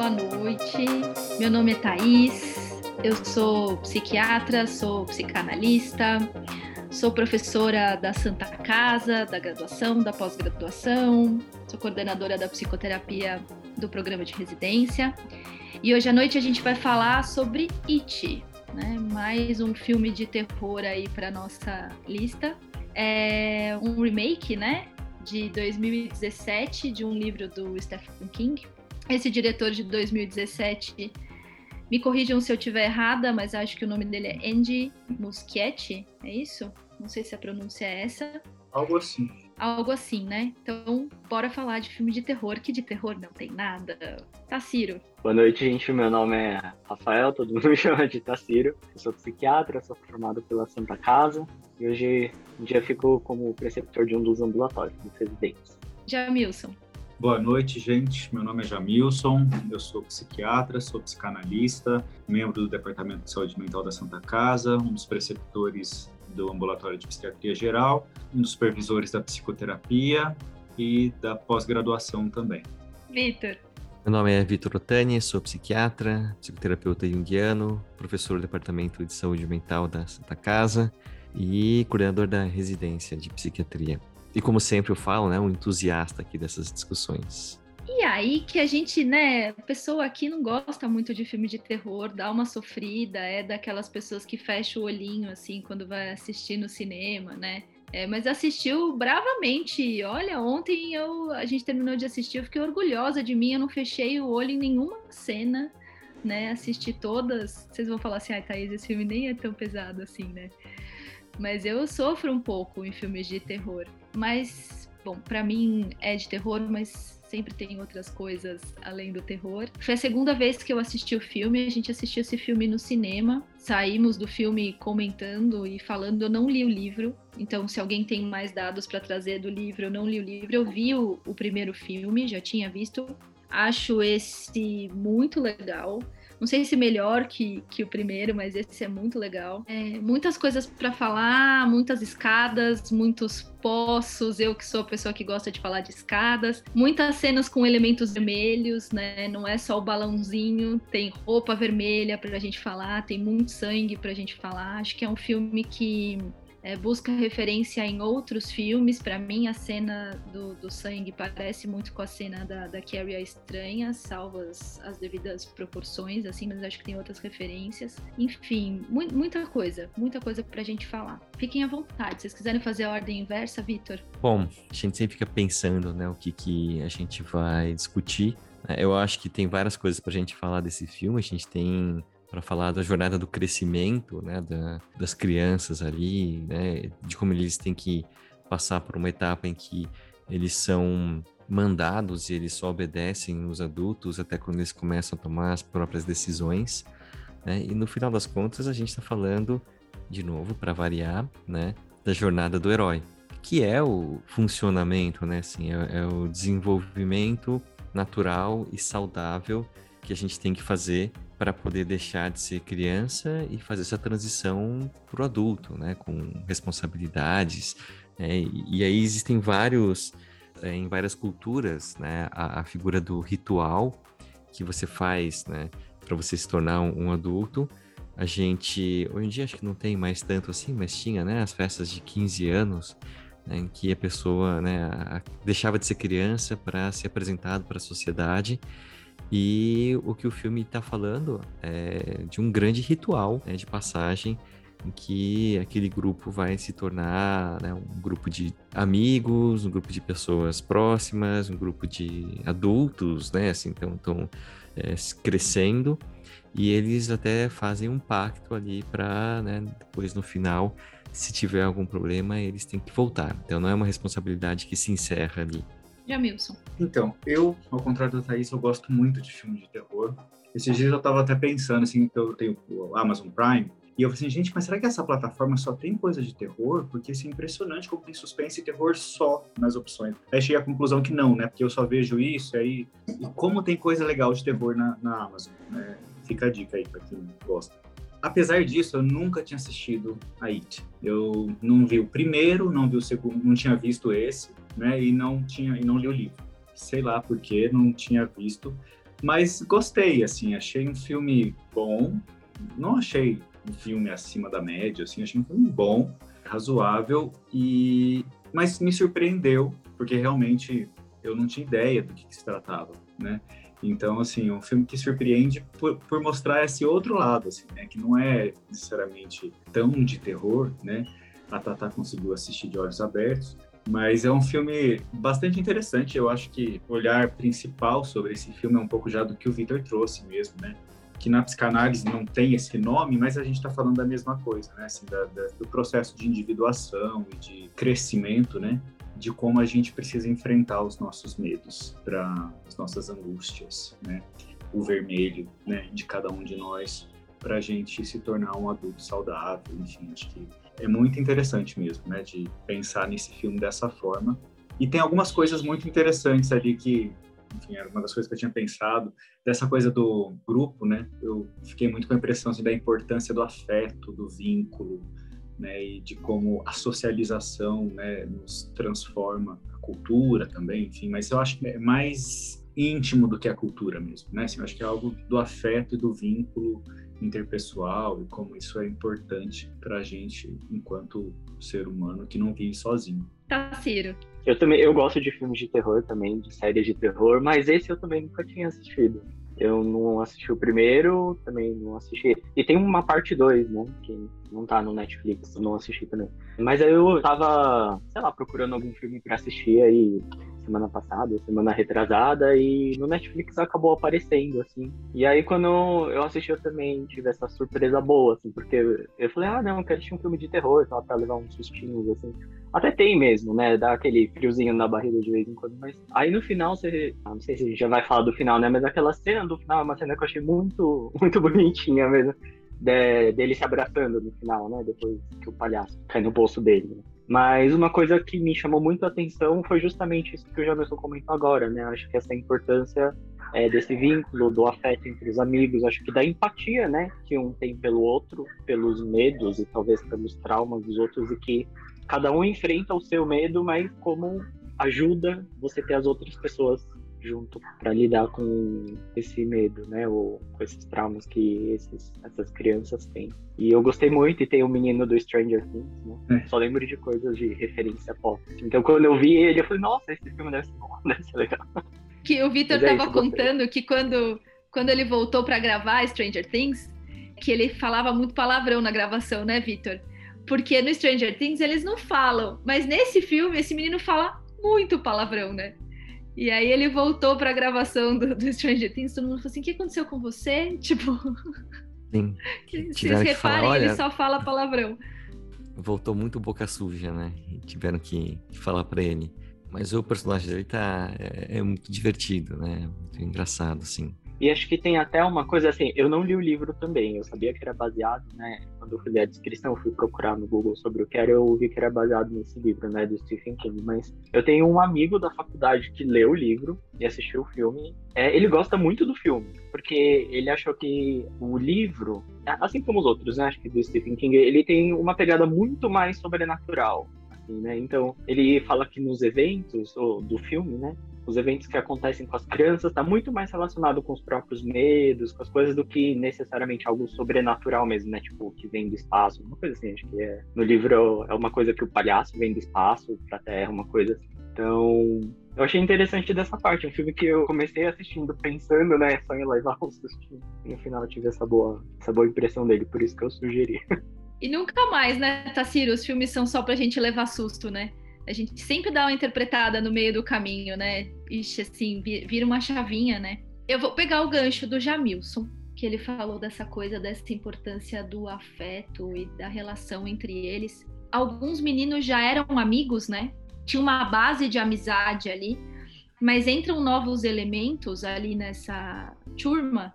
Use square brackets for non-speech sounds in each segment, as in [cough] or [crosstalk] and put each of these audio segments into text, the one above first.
boa noite. Meu nome é Thaís, eu sou psiquiatra, sou psicanalista, sou professora da Santa Casa, da graduação, da pós-graduação, sou coordenadora da psicoterapia do programa de residência. E hoje à noite a gente vai falar sobre It, né? mais um filme de terror aí para nossa lista. É um remake, né? De 2017, de um livro do Stephen King. Esse diretor de 2017, me corrijam se eu estiver errada, mas acho que o nome dele é Andy Muschietti, é isso? Não sei se a pronúncia é essa. Algo assim. Algo assim, né? Então, bora falar de filme de terror, que de terror não tem nada. Taciro. Boa noite, gente. Meu nome é Rafael, todo mundo [laughs] me chama de Taciro. Eu sou psiquiatra, sou formado pela Santa Casa e hoje em dia fico como preceptor de um dos ambulatórios dos residentes. Jamilson. Boa noite, gente. Meu nome é Jamilson, eu sou psiquiatra, sou psicanalista, membro do Departamento de Saúde Mental da Santa Casa, um dos preceptores do Ambulatório de Psiquiatria Geral, um dos supervisores da psicoterapia e da pós-graduação também. Vitor. Meu nome é Vitor Otani, sou psiquiatra, psicoterapeuta junguiano, professor do Departamento de Saúde Mental da Santa Casa e coordenador da residência de psiquiatria. E como sempre eu falo, né, um entusiasta aqui dessas discussões. E aí que a gente, né, pessoa aqui não gosta muito de filme de terror, dá uma sofrida, é daquelas pessoas que fecha o olhinho assim quando vai assistir no cinema, né? É, mas assistiu bravamente. Olha, ontem eu, a gente terminou de assistir, eu fiquei orgulhosa de mim, eu não fechei o olho em nenhuma cena, né? Assisti todas. Vocês vão falar assim, ai, Thaís, esse filme nem é tão pesado assim, né? Mas eu sofro um pouco em filmes de terror. Mas, bom, para mim é de terror, mas sempre tem outras coisas além do terror. Foi a segunda vez que eu assisti o filme, a gente assistiu esse filme no cinema. Saímos do filme comentando e falando. Eu não li o livro, então se alguém tem mais dados para trazer do livro, eu não li o livro. Eu vi o, o primeiro filme, já tinha visto. Acho esse muito legal. Não sei se melhor que, que o primeiro, mas esse é muito legal. É, muitas coisas para falar, muitas escadas, muitos poços. Eu que sou a pessoa que gosta de falar de escadas. Muitas cenas com elementos vermelhos, né? Não é só o balãozinho, tem roupa vermelha pra gente falar, tem muito sangue pra gente falar. Acho que é um filme que é, busca referência em outros filmes. Para mim, a cena do, do, sangue parece muito com a cena da, da Carrie a Estranha, salvo as, as, devidas proporções, assim, mas acho que tem outras referências. Enfim, mu muita coisa, muita coisa para a gente falar. Fiquem à vontade. Se vocês quiserem fazer a ordem inversa, Vitor. Bom, a gente sempre fica pensando, né, o que, que a gente vai discutir. Eu acho que tem várias coisas para a gente falar desse filme. A gente tem para falar da jornada do crescimento, né, da, das crianças ali, né, de como eles têm que passar por uma etapa em que eles são mandados e eles só obedecem os adultos até quando eles começam a tomar as próprias decisões, né, e no final das contas a gente está falando, de novo, para variar, né, da jornada do herói, que é o funcionamento, né, assim, é, é o desenvolvimento natural e saudável que a gente tem que fazer para poder deixar de ser criança e fazer essa transição para o adulto, né, com responsabilidades. Né, e, e, aí existem vários, é, em várias culturas, né, a, a, figura do ritual que você faz, né, para você se tornar um, um, adulto. A gente, hoje em dia acho que não tem mais tanto assim, mas tinha, né, as festas de 15 anos, né, em que a pessoa, né, a, deixava de ser criança para ser apresentado para a sociedade e o que o filme está falando é de um grande ritual né, de passagem em que aquele grupo vai se tornar né, um grupo de amigos, um grupo de pessoas próximas, um grupo de adultos, né? Assim, então, estão é, crescendo e eles até fazem um pacto ali para, né, depois no final, se tiver algum problema, eles têm que voltar. Então, não é uma responsabilidade que se encerra ali. Jamilson. Então, eu, ao contrário da Thaís, eu gosto muito de filme de terror. Esses dias eu tava até pensando, assim, que eu tenho o Amazon Prime, e eu falei assim, gente, mas será que essa plataforma só tem coisa de terror? Porque assim, é impressionante como tem suspense e terror só nas opções. Aí cheguei à conclusão que não, né? Porque eu só vejo isso, e aí. E como tem coisa legal de terror na, na Amazon, né? Fica a dica aí pra quem gosta. Apesar disso, eu nunca tinha assistido a It. Eu não vi o primeiro, não vi o segundo, não tinha visto esse né? E não tinha e não li o livro. Sei lá porque não tinha visto. Mas gostei, assim, achei um filme bom. Não achei um filme acima da média, assim, achei um filme bom, razoável e mas me surpreendeu porque realmente eu não tinha ideia do que, que se tratava, né? Então, assim, um filme que surpreende por, por mostrar esse outro lado, assim, né? Que não é necessariamente tão de terror, né? A Tata conseguiu assistir de olhos abertos, mas é um filme bastante interessante. Eu acho que o olhar principal sobre esse filme é um pouco já do que o Victor trouxe mesmo, né? Que na psicanálise não tem esse nome, mas a gente está falando da mesma coisa, né? Assim, da, da, do processo de individuação e de crescimento, né? De como a gente precisa enfrentar os nossos medos, para as nossas angústias, né? O vermelho, né? De cada um de nós, para a gente se tornar um adulto saudável. Enfim, acho que é muito interessante mesmo, né, de pensar nesse filme dessa forma. E tem algumas coisas muito interessantes ali que, enfim, era uma das coisas que eu tinha pensado, dessa coisa do grupo, né? Eu fiquei muito com a impressão assim, da importância do afeto, do vínculo, né, e de como a socialização, né, nos transforma a cultura também, enfim, mas eu acho que é mais íntimo do que a cultura mesmo, né? Assim, eu acho que é algo do afeto e do vínculo interpessoal e como isso é importante para a gente enquanto ser humano que não vive sozinho. Tá, Ciro. Eu também eu gosto de filmes de terror também, de séries de terror, mas esse eu também nunca tinha assistido. Eu não assisti o primeiro, também não assisti. E tem uma parte 2, né? Que não tá no Netflix, eu não assisti também. Mas aí eu tava, sei lá, procurando algum filme para assistir aí semana passada, semana retrasada, e no Netflix acabou aparecendo, assim. E aí, quando eu assisti, eu também tive essa surpresa boa, assim, porque eu falei, ah, não, eu quero assistir um filme de terror, só pra levar uns sustinhos, assim. Até tem mesmo, né? Dá aquele friozinho na barriga de vez em quando, mas aí no final você. Ah, não sei se a gente já vai falar do final, né? Mas aquela cena do final é uma cena que eu achei muito, [laughs] muito bonitinha mesmo. De, dele se abraçando no final, né? Depois que o palhaço cai no bolso dele. Né? Mas uma coisa que me chamou muito a atenção foi justamente isso que o Jamerson comentou agora, né? Acho que essa importância é, desse vínculo, do afeto entre os amigos, acho que da empatia, né? Que um tem pelo outro, pelos medos e talvez pelos traumas dos outros, e que cada um enfrenta o seu medo, mas como ajuda você ter as outras pessoas junto para lidar com esse medo, né, ou com esses traumas que esses, essas crianças têm. E eu gostei muito, e tem o menino do Stranger Things, né? É. Só lembro de coisas de referência pop. Então quando eu vi ele, eu falei, nossa, esse filme deve ser bom, [laughs] deve ser legal. Que o Victor estava é contando que quando, quando ele voltou para gravar Stranger Things, que ele falava muito palavrão na gravação, né, Victor? Porque no Stranger Things eles não falam, mas nesse filme esse menino fala muito palavrão, né? E aí ele voltou para a gravação do, do Stranger Things, todo mundo falou assim: o que aconteceu com você? [laughs] Tipo. Sim. Vocês reparem, falar, ele só fala palavrão. Voltou muito boca suja, né? E tiveram que, que falar para ele. Mas o personagem dele tá, é, é, muito divertido, né? Muito engraçado, assim. E acho que tem até uma coisa assim, eu não li o livro também, eu sabia que era baseado, né? Quando eu fui ler a descrição, eu fui procurar no Google sobre o que era, eu vi que era baseado nesse livro, né, do Stephen King. Mas eu tenho um amigo da faculdade que leu o livro e assistiu o filme. É, ele gosta muito do filme, porque ele achou que o livro, assim como os outros, né? Acho que do Stephen King, ele tem uma pegada muito mais sobrenatural. Assim, né? Então, ele fala que nos eventos do filme, né? Os eventos que acontecem com as crianças está muito mais relacionado com os próprios medos, com as coisas do que necessariamente algo sobrenatural mesmo, né? Tipo, que vem do espaço, uma coisa assim. Acho que é, no livro é uma coisa que o palhaço vem do espaço para a Terra, uma coisa assim. Então, eu achei interessante dessa parte. Um filme que eu comecei assistindo pensando, né, só em levar [laughs] um sustinho. E no final eu tive essa boa, essa boa impressão dele, por isso que eu sugeri. [laughs] E nunca mais, né, Tassiro? Os filmes são só pra gente levar susto, né? A gente sempre dá uma interpretada no meio do caminho, né? Ixi, assim, vira uma chavinha, né? Eu vou pegar o gancho do Jamilson, que ele falou dessa coisa, dessa importância do afeto e da relação entre eles. Alguns meninos já eram amigos, né? Tinha uma base de amizade ali, mas entram novos elementos ali nessa turma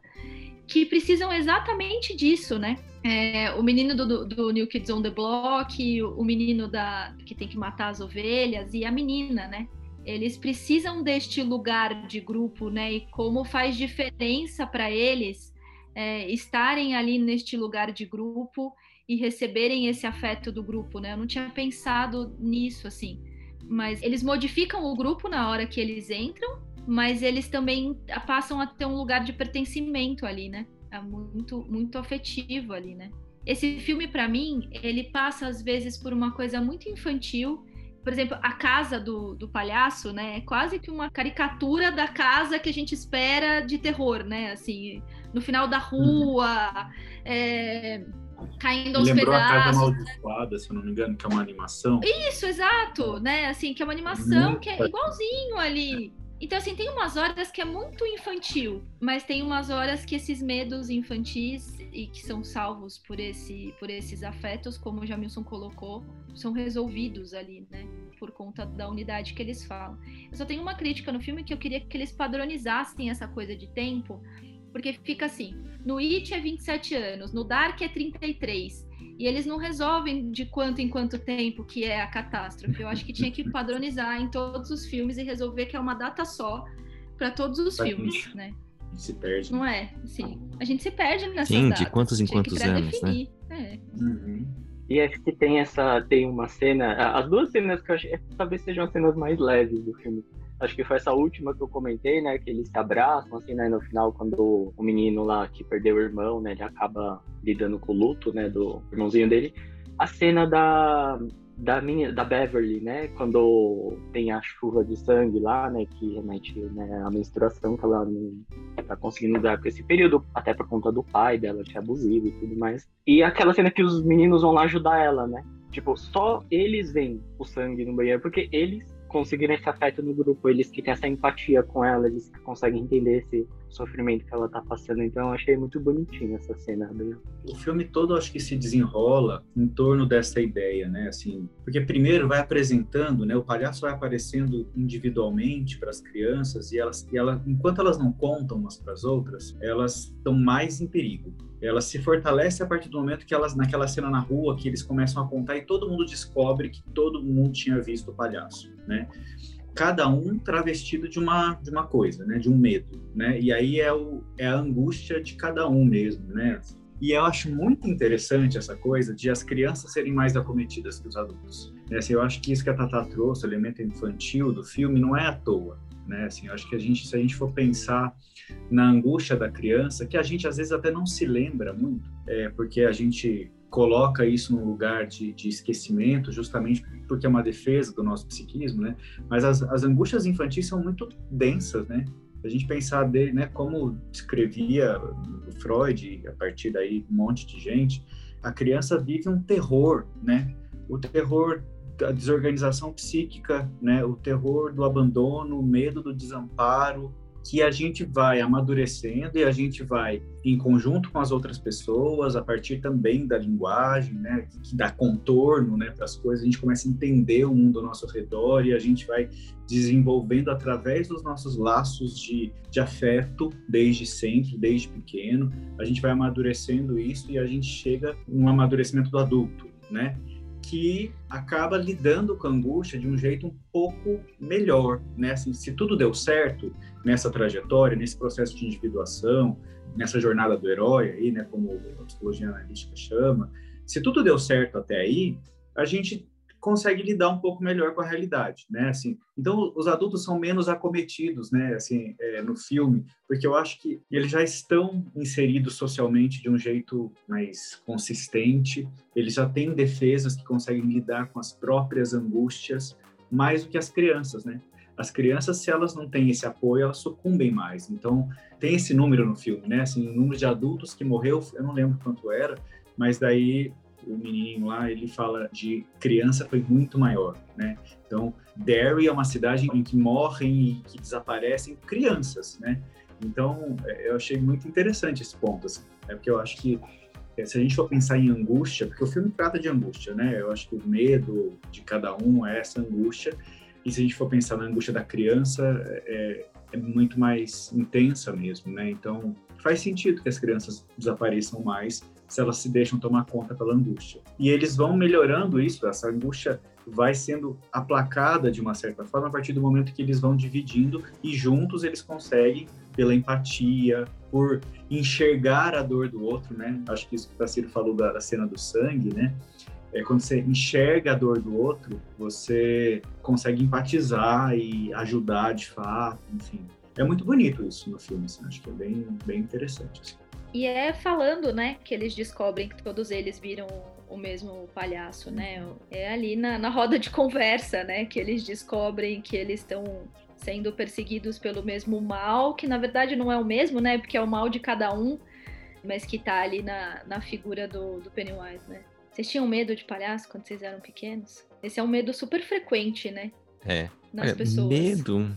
que precisam exatamente disso, né? É, o menino do, do, New Kids on the Block, o, menino da, que tem que matar as ovelhas e a menina, né? Eles precisam deste lugar de grupo, né? E como faz diferença para eles é, estarem ali neste lugar de grupo e receberem esse afeto do grupo, né? Eu não tinha pensado nisso assim, mas eles modificam o grupo na hora que eles entram mas eles também passam a ter um lugar de pertencimento ali, né? É muito, muito afetivo ali, né? Esse filme, para mim, ele passa às vezes por uma coisa muito infantil. Por exemplo, a casa do, do palhaço, né? É quase que uma caricatura da casa que a gente espera de terror, né? Assim, no final da rua, é, caindo aos Lembrou pedaços. a Casa Amaldiçoada, se eu não me engano, que é uma animação. Isso, exato, né? Assim, que é uma animação Muito que é igualzinho ali. Então, assim, tem umas horas que é muito infantil, mas tem umas horas que esses medos infantis e que são salvos por, esse, por esses afetos, como o Jamilson colocou, são resolvidos ali, né? Por conta da unidade que eles falam. Eu só tenho uma crítica no filme que eu queria que eles padronizassem essa coisa de tempo, porque fica assim: no It é 27 anos, no Dark é 33. E eles não resolvem de quanto em quanto tempo que é a catástrofe. Eu acho que tinha que [laughs] padronizar em todos os filmes e resolver que é uma data só para todos os Pra filmes, gente. né? Se perde. Não é? Assim, a gente se perde nessas Sim, de datas. quantos em quantos anos, né? É. Uhum. E acho que tem essa, tem uma cena, as duas cenas que eu acho, é, talvez sejam as cenas mais leves do filme. Acho que foi essa última que eu comentei, né, que eles se abraçam, assim, né, no final, quando o menino lá que perdeu o irmão, né, ele acaba lidando com o luto, né, do irmãozinho dele. A cena da, da, menina, da Beverly, né, quando tem a chuva de sangue lá, né, que remete, né, à menstruação, que ela não tá conseguindo lidar com esse período, até por conta do pai dela, que é abusivo e tudo mais. E aquela cena que os meninos vão lá ajudar ela, né? Tipo, só eles veem o sangue no banheiro, porque eles conseguiram esse afeto no grupo, eles que têm essa empatia com ela, eles que conseguem entender esse sofrimento que ela tá passando. Então eu achei muito bonitinho essa cena. Bem... o filme todo acho que se desenrola em torno dessa ideia, né? Assim, porque primeiro vai apresentando, né? O palhaço vai aparecendo individualmente para as crianças e elas, e ela, enquanto elas não contam umas para as outras, elas estão mais em perigo. Elas se fortalecem a partir do momento que elas, naquela cena na rua, que eles começam a contar e todo mundo descobre que todo mundo tinha visto o palhaço, né? Cada um travestido de uma de uma coisa, né, de um medo, né? E aí é o é a angústia de cada um mesmo, né? E eu acho muito interessante essa coisa de as crianças serem mais acometidas que os adultos. Né? Assim, eu acho que isso que a Tata trouxe, o elemento infantil do filme, não é à toa. Né? Assim, eu acho que a gente, se a gente for pensar na angústia da criança, que a gente às vezes até não se lembra muito, é, porque a gente coloca isso num lugar de, de, esquecimento, justamente porque é uma defesa do nosso psiquismo, né? Mas as, as angústias infantis são muito densas, né? a gente pensar dele, né, como escrevia Freud, a partir daí um monte de gente, a criança vive um terror, né? O terror da desorganização psíquica, né? O terror do abandono, o medo do desamparo, que a gente vai amadurecendo e a gente vai em conjunto com as outras pessoas, a partir também da linguagem, né, que dá contorno, né, para as coisas, a gente começa a entender o mundo ao nosso redor e a gente vai desenvolvendo através dos nossos laços de, de afeto desde sempre, desde pequeno, a gente vai amadurecendo isso e a gente chega no amadurecimento do adulto, né? Que acaba lidando com a angústia de um jeito um pouco melhor, né? Assim, se tudo deu certo nessa trajetória, nesse processo de individuação, nessa jornada do herói aí, né, como a psicologia analítica chama, se tudo deu certo até aí, a gente consegue lidar um pouco melhor com a realidade, né? Assim, então os adultos são menos acometidos, né? Assim, é, no filme, porque eu acho que eles já estão inseridos socialmente de um jeito mais consistente. Eles já têm defesas que conseguem lidar com as próprias angústias mais do que as crianças, né? As crianças, se elas não têm esse apoio, elas sucumbem mais. Então tem esse número no filme, né? Assim, o número de adultos que morreu, eu não lembro quanto era, mas daí o menininho lá, ele fala de criança foi muito maior, né? Então, Derry é uma cidade em que morrem e que desaparecem crianças, né? Então, eu achei muito interessante esse ponto, assim, né? porque eu acho que se a gente for pensar em angústia, porque o filme trata de angústia, né? Eu acho que o medo de cada um é essa angústia, e se a gente for pensar na angústia da criança, é, é muito mais intensa mesmo, né? Então, faz sentido que as crianças desapareçam mais se elas se deixam tomar conta pela angústia. E eles vão melhorando isso, essa angústia vai sendo aplacada de uma certa forma a partir do momento que eles vão dividindo e juntos eles conseguem, pela empatia, por enxergar a dor do outro, né? Acho que isso que o Tassiro falou da, da, cena do sangue, né? é, quando você enxerga a dor do outro, você consegue empatizar e ajudar de fato, enfim. É muito bonito isso no filme, assim, acho que é bem, bem interessante. Assim. E é falando, né, que eles descobrem que todos eles viram o mesmo palhaço, né? É ali na, na roda de conversa, né, que eles descobrem que eles estão sendo perseguidos pelo mesmo mal, que na verdade não é o mesmo, né? Porque é o mal de cada um, mas que tá ali na, na figura do, do Pennywise, né? Vocês tinham medo de palhaço quando vocês eram pequenos? Esse é um medo super frequente, né? É. Nas Olha, pessoas. Medo,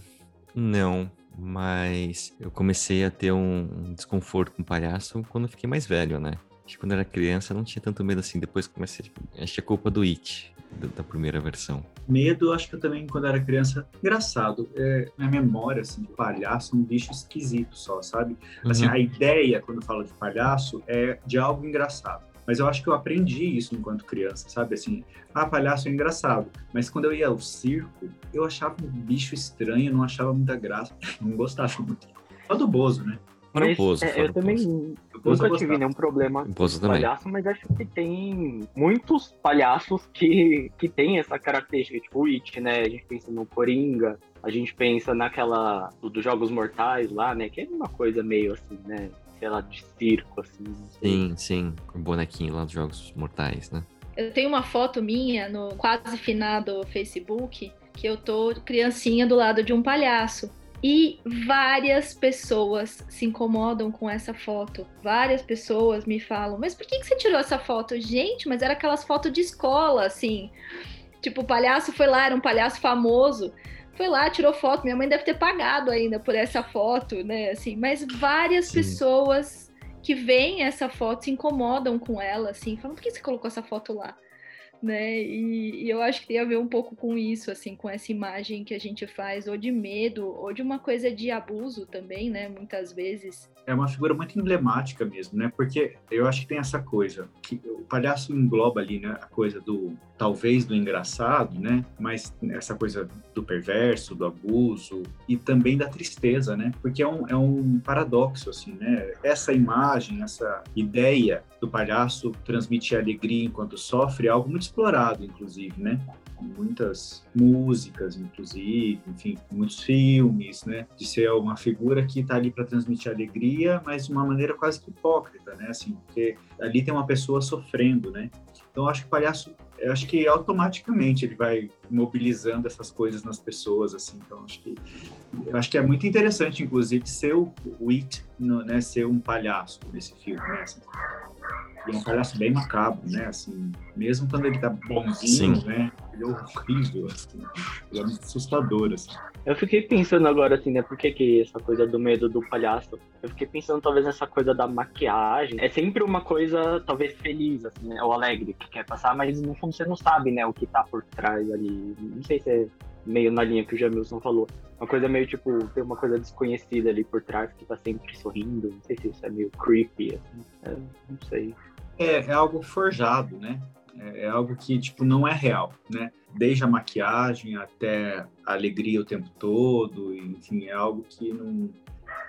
não. Mas eu comecei a ter um desconforto com palhaço quando eu fiquei mais velho, né? Acho que quando eu era criança eu não tinha tanto medo assim. Depois comecei, tipo, acho que é culpa do It, da, da primeira versão. Medo, acho que eu também, quando era criança, engraçado. É, minha memória, assim, de palhaço é um bicho esquisito só, sabe? Assim, Uhum. a ideia, quando eu falo de palhaço, é de algo engraçado. Mas eu acho que eu aprendi isso enquanto criança, sabe? Assim, ah, palhaço é engraçado. Mas quando eu ia ao circo, eu achava um bicho estranho, não achava muita graça. [laughs] Não gostava muito. Só do Bozo, né? Mas, Bozo, é, eu o também Bozo. Nunca tive nenhum problema Bozo com também. palhaço, mas acho que tem muitos palhaços que, que têm essa característica, tipo o It, né? A gente pensa no Coringa, a gente pensa naquela do- dos Jogos Mortais lá, né? Que é uma coisa meio assim, né? Sei lá, de circo, assim. Sim, sim. O bonequinho lá dos Jogos Mortais, né? Eu tenho uma foto minha no quase finado Facebook que eu tô criancinha do lado de um palhaço. E várias pessoas se incomodam com essa foto. Várias pessoas me falam: Mas por que, que você tirou essa foto? Gente, mas era aquelas fotos de escola, assim. Tipo, o palhaço foi lá, era um palhaço famoso. Foi lá, tirou foto. Minha mãe deve ter pagado ainda por essa foto, né? Assim, mas várias Sim. pessoas que veem essa foto se incomodam com ela, assim, falam: Por que você colocou essa foto lá? Né? E, e eu acho que tem a ver um pouco com isso, assim, com essa imagem que a gente faz, ou de medo, ou de uma coisa de abuso também, né? Muitas vezes. é uma figura muito emblemática mesmo, né? Porque eu acho que tem essa coisa que o palhaço engloba ali, né? A coisa do talvez do engraçado, né? Mas essa coisa do perverso, do abuso e também da tristeza, né? Porque é um, é um paradoxo, assim, né? Essa imagem, essa ideia do palhaço transmitir alegria enquanto sofre é algo muito explorado, inclusive, né? muitas músicas, inclusive, enfim, muitos filmes, né? De ser uma figura que está ali para transmitir alegria, mas de uma maneira quase que hipócrita, né? Assim, porque ali tem uma pessoa sofrendo, né? Então, acho que o palhaço, acho que automaticamente ele vai mobilizando essas coisas nas pessoas, assim. Então, acho que acho que é muito interessante, inclusive, ser o, o It, no, né? Ser um palhaço nesse filme, né? Assim, e é um palhaço bem macabro, né? Assim, mesmo quando ele tá bonzinho, Sim. né? Ele é horrível, assim. Ele é muito assustador, assim. Eu fiquei pensando agora, assim, né? Por que, que essa coisa do medo do palhaço? Eu fiquei pensando, talvez, nessa coisa da maquiagem. É sempre uma coisa, talvez, feliz, assim, né? Ou alegre que quer passar, mas no fundo você não sabe, né? O que tá por trás ali. Não sei se é meio na linha que o Jamilson falou. Uma coisa meio, tipo, tem uma coisa desconhecida ali por trás que tá sempre sorrindo. Não sei se isso é meio creepy, assim. É, não sei. É, é algo forjado, né? É, é algo que, tipo, não é real, né? Desde a maquiagem até a alegria o tempo todo, enfim, é algo que não...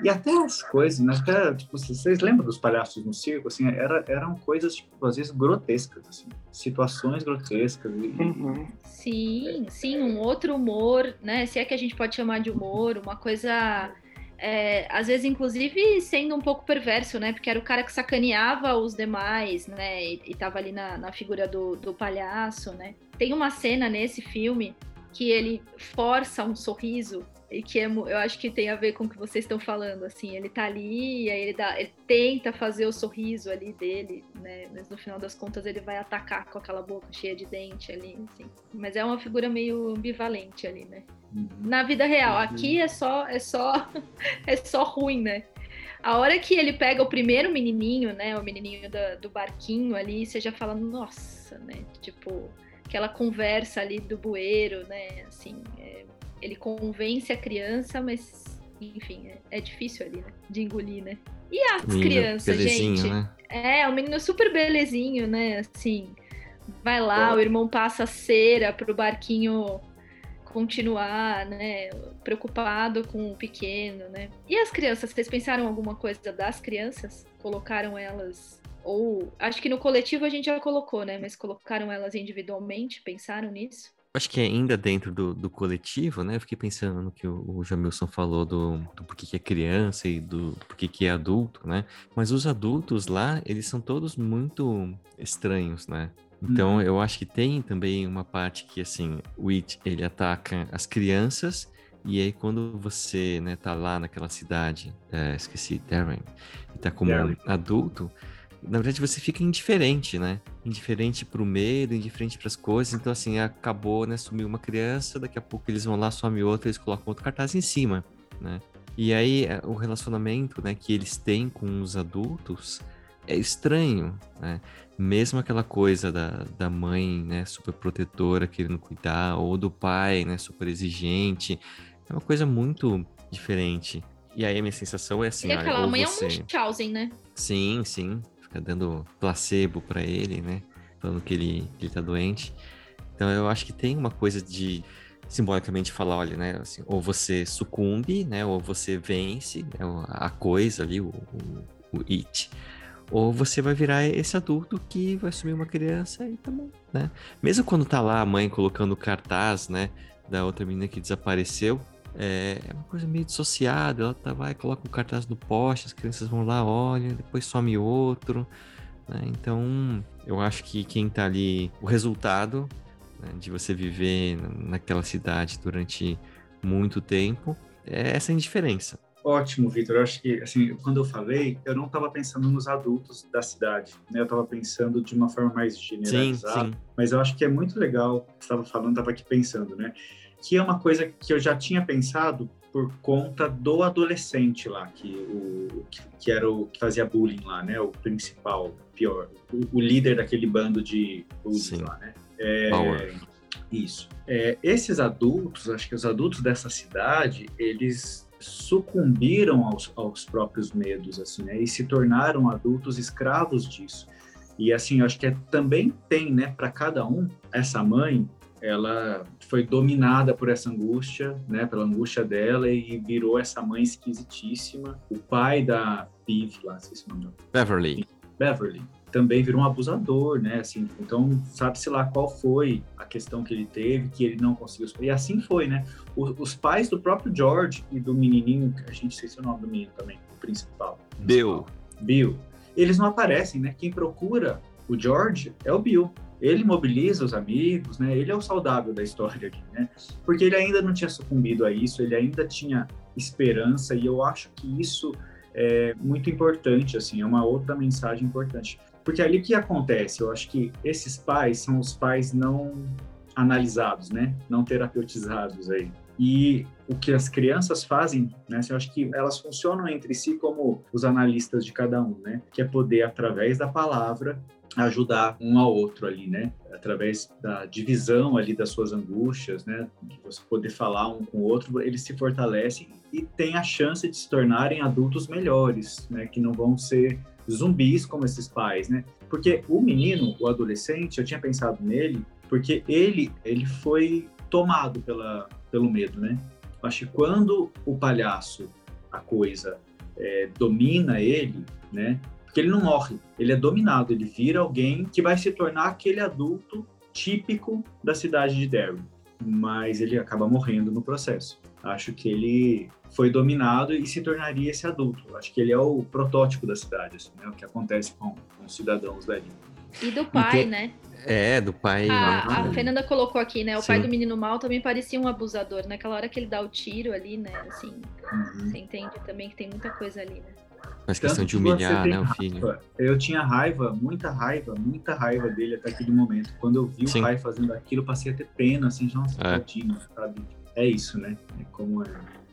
E até as coisas, né? Até, tipo, vocês lembram dos palhaços no circo? Assim, era, eram coisas, tipo, às vezes grotescas, assim. Situações grotescas. E, Uhum. Sim, sim, um outro humor, né? Se é que a gente pode chamar de humor, uma coisa. é, às vezes, inclusive, sendo um pouco perverso, né? Porque era o cara que sacaneava os demais, né? E, e tava ali na, na figura do, do palhaço, né? Tem uma cena nesse filme que ele força um sorriso e que é, eu acho que tem a ver com o que vocês estão falando, assim, ele tá ali, e aí ele, dá, ele tenta fazer o sorriso ali dele, né, mas no final das contas ele vai atacar com aquela boca cheia de dente ali, assim, mas é uma figura meio ambivalente ali, né, Uhum. na vida real, Uhum. aqui é só, é só, [laughs] é só ruim, né, a hora que ele pega o primeiro menininho, né, o menininho da- do barquinho ali, você já fala, nossa, né, tipo, aquela conversa ali do bueiro, né, assim, é, ele convence a criança, mas, enfim, é, é difícil ali, né, de engolir, né. E as Menino crianças, gente? né? É, o menino super belezinho, né, assim, vai lá, o irmão passa cera pro barquinho continuar, né, preocupado com o pequeno, né? E as crianças, vocês pensaram alguma coisa das crianças? Colocaram elas ou acho que no coletivo a gente já colocou, né? Mas colocaram elas individualmente, pensaram nisso? Acho que ainda dentro do, do coletivo, né? Eu fiquei pensando no que o, o Jamilson falou do, do porquê que é criança e do porquê que é adulto, né? Mas os adultos lá, eles são todos muito estranhos, né? Então, uhum. eu acho que tem também uma parte que, assim, o It, ele ataca as crianças, e aí quando você, né, tá lá naquela cidade, é, esqueci, Darren, e tá como Darren. adulto, na verdade você fica indiferente, né? Indiferente pro medo, indiferente para as coisas. Então, assim, acabou, né? Sumiu uma criança, daqui a pouco eles vão lá, some outra, eles colocam outro cartaz em cima, né? E aí é, o relacionamento, né, que eles têm com os adultos é estranho, né? Mesmo aquela coisa da, da mãe, né, super protetora, querendo cuidar, ou do pai, né, super exigente, é uma coisa muito diferente. E aí a minha sensação é assim, e olha, aquela mãe você... é um Munchausen, né? Sim, sim fica dando placebo para ele, né? Falando que ele, que ele tá doente. Então eu acho que tem uma coisa de simbolicamente falar, olha, né, assim, ou você sucumbe, né, ou você vence né, a coisa ali, o, o, o it, ou você vai virar esse adulto que vai assumir uma criança e tá bom, né? Mesmo quando tá lá a mãe colocando o cartaz, né, da outra menina que desapareceu, é, é uma coisa meio dissociada. Ela tá, vai, coloca o cartaz no poste, as crianças vão lá, olham, depois some outro. Né? Então, eu acho que quem tá ali, o resultado né, de você viver naquela cidade durante muito tempo é essa indiferença. Ótimo, Vitor. Eu acho que, assim, quando eu falei, eu não estava pensando nos adultos da cidade, né? Eu estava pensando de uma forma mais generalizada. Sim, sim. Mas eu acho que é muito legal, estava falando, estava aqui pensando, né? Que é uma coisa que eu já tinha pensado por conta do adolescente lá, que, o, que era o que fazia bullying lá, né? O principal, pior, o, o líder daquele bando de bullying lá, né? É, isso. É, esses adultos, acho que os adultos dessa cidade, eles sucumbiram aos, aos próprios medos, assim, né? E se tornaram adultos escravos disso. E assim, acho que é, também tem, né, para cada um, essa mãe ela foi dominada por essa angústia, né, pela angústia dela e virou essa mãe esquisitíssima. O pai da Viv, lá, sei se o nome Beverly. Beverly também virou um abusador, né? Assim, então sabe-se lá qual foi a questão que ele teve, que ele não conseguiu. E assim foi, né? Os, os pais do próprio George e do menininho, a gente sei se é o nome do menino também, o principal. Bill. Bill. Eles não aparecem, né? Quem procura o George é o Bill ele mobiliza os amigos, né? Ele é o saudável da história aqui, né? Porque ele ainda não tinha sucumbido a isso, ele ainda tinha esperança e eu acho que isso é muito importante, assim, é uma outra mensagem importante. Porque ali que acontece? Eu acho que esses pais são os pais não analisados, né? Não terapeutizados aí. E o que as crianças fazem, né? Eu acho que elas funcionam entre si como os analistas de cada um, né? Que é poder, através da palavra, ajudar um ao outro ali, né? Através da divisão ali das suas angústias, né? De você poder falar um com o outro, eles se fortalecem e têm a chance de se tornarem adultos melhores, né? Que não vão ser zumbis como esses pais, né? Porque o menino, o adolescente, eu tinha pensado nele, porque ele ele foi tomado pela pelo medo, né? Acho que quando o palhaço, a coisa é, domina ele, né? Porque ele não morre, ele é dominado, ele vira alguém que vai se tornar aquele adulto típico da cidade de Derry. Mas ele acaba morrendo no processo. Acho que ele foi dominado e se tornaria esse adulto. Acho que ele é o protótipo da cidade, assim, né? O que acontece com, com os cidadãos dali. E do pai, né? É, do pai. A, a Fernanda colocou aqui, né? O Sim. pai do menino mal também parecia um abusador. Naquela hora que ele dá o tiro ali, né? Assim, uhum. você entende também que tem muita coisa ali, né? Faz questão de humilhar, né, o filho. Eu tinha raiva, muita raiva, muita raiva dele até aquele momento. Quando eu vi Sim. o pai fazendo aquilo, eu passei a ter pena, assim, nossa, é. tadinho, sabe? É isso, né? É como é.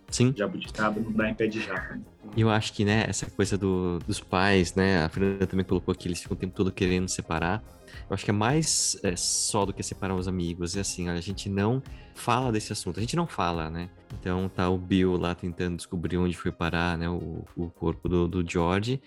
Sim. Jabuticaba não dá em pé de jaca. E eu acho que, né, essa coisa do, dos pais, né, a Fernanda também colocou que eles ficam o tempo todo querendo separar. Eu acho que é mais é, só do que separar os amigos. É assim, olha, a gente não fala desse assunto. A gente não fala, né? Então tá o Bill lá tentando descobrir onde foi parar, né, o, o corpo do, do George.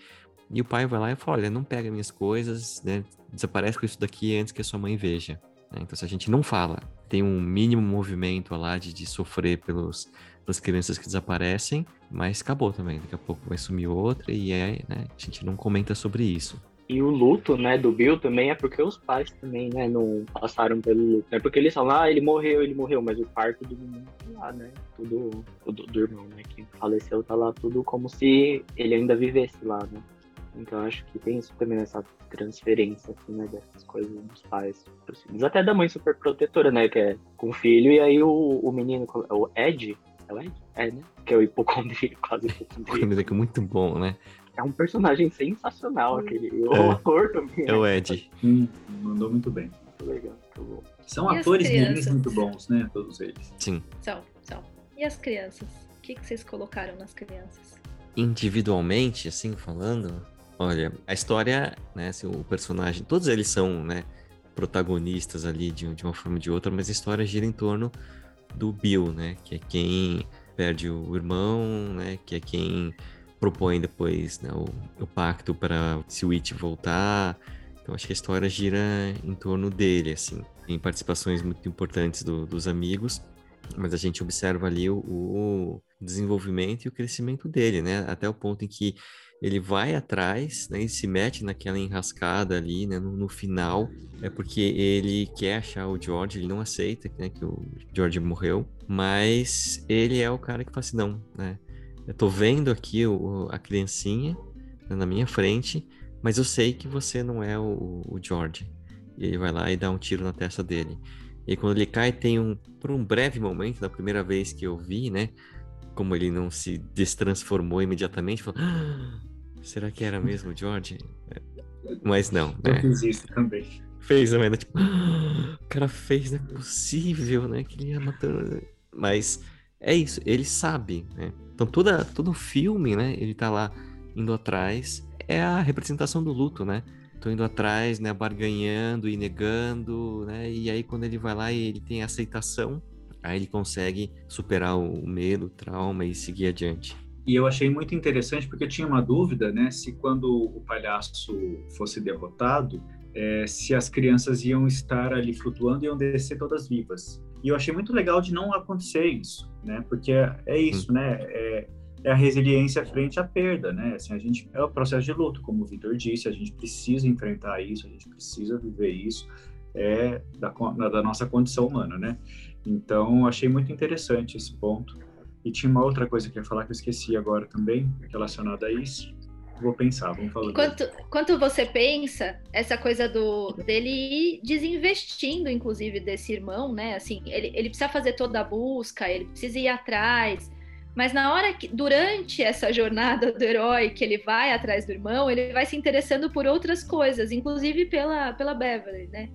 E o pai vai lá e fala, olha, não pega minhas coisas, né? Desaparece com isso daqui antes que a sua mãe veja. Né? Então, se a gente não fala, tem um mínimo movimento lá de, de sofrer pelos, pelas crianças que desaparecem, mas acabou também. Daqui a pouco vai sumir outra e é, né, a gente não comenta sobre isso. E o luto, né, do Bill também é porque os pais também, né, não passaram pelo luto. É porque eles falam, ah, ele morreu, ele morreu, mas o parto do menino tá lá, né? Tudo, tudo do irmão, né, que faleceu, tá lá tudo como se ele ainda vivesse lá, né? Então acho que tem isso também nessa transferência, assim, né, dessas coisas dos pais pros filhos. Até da mãe super protetora, né, que é com o filho, e aí o, o menino, o Ed, é? É, né? Que é o hipocondríaco, [laughs] quase hipocondríaco. É muito bom, né? É um personagem sensacional, aquele. O é, ator também. É o né? Ed. Hum, mandou muito bem. Muito legal, muito bom. São e atores negros muito bons, né? Todos eles. Sim. São, são. E as crianças? O que, que vocês colocaram nas crianças? Individualmente, assim, falando, olha, a história, né, assim, o personagem, todos eles são, né, protagonistas ali de, de uma forma ou de outra, mas a história gira em torno do Bill, né, que é quem perde o irmão, né, que é quem propõe depois né, o, o pacto para o It voltar. Então acho que a história gira em torno dele, assim. Tem participações muito importantes do, dos amigos, mas a gente observa ali o, o, desenvolvimento e o crescimento dele, né? Até o ponto em que ele vai atrás, né? E se mete naquela enrascada ali, né? No, no, final, é porque ele quer achar o George, ele não aceita né, que o George morreu, mas ele é o cara que fala assim, não, né? Eu tô vendo aqui o, a criancinha na minha frente, mas eu sei que você não é o, o George. E ele vai lá e dá um tiro na testa dele. E quando ele cai, tem um, por um breve momento, da primeira vez que eu vi, né? Como ele não se destransformou imediatamente, falou, ah, será que era mesmo o George? Mas não, né? Eu fiz isso também. Fez também, né? Tipo, ah, o cara fez, não é possível, né? Que ele ia matando. Mas é isso, ele sabe, né? Então toda, todo filme, né, ele tá lá indo atrás, é a representação do luto, né? Tô indo atrás, né, barganhando e negando, né? E aí quando ele vai lá e ele tem aceitação, aí ele consegue superar o medo, o trauma e seguir adiante. E eu achei muito interessante porque eu tinha uma dúvida, né, se quando o palhaço fosse derrotado, é, se as crianças iam estar ali flutuando e iam descer todas vivas. E eu achei muito legal de não acontecer isso, né? Porque é, é isso, né? É, é, a resiliência frente à perda, né? Assim, a gente é o processo de luto, como o Vitor disse, a gente precisa enfrentar isso, a gente precisa viver isso, é da, da nossa condição humana, né? Então, achei muito interessante esse ponto. E tinha uma outra coisa que eu ia falar que eu esqueci agora também, relacionada a isso vou pensar, vamos falar. Enquanto, enquanto você pensa, essa coisa do dele ir desinvestindo, inclusive, desse irmão, né? Assim, ele, ele precisa fazer toda a busca, ele precisa ir atrás. Mas na hora que, durante essa jornada do herói, que ele vai atrás do irmão, ele vai se interessando por outras coisas, inclusive pela, pela Beverly, né?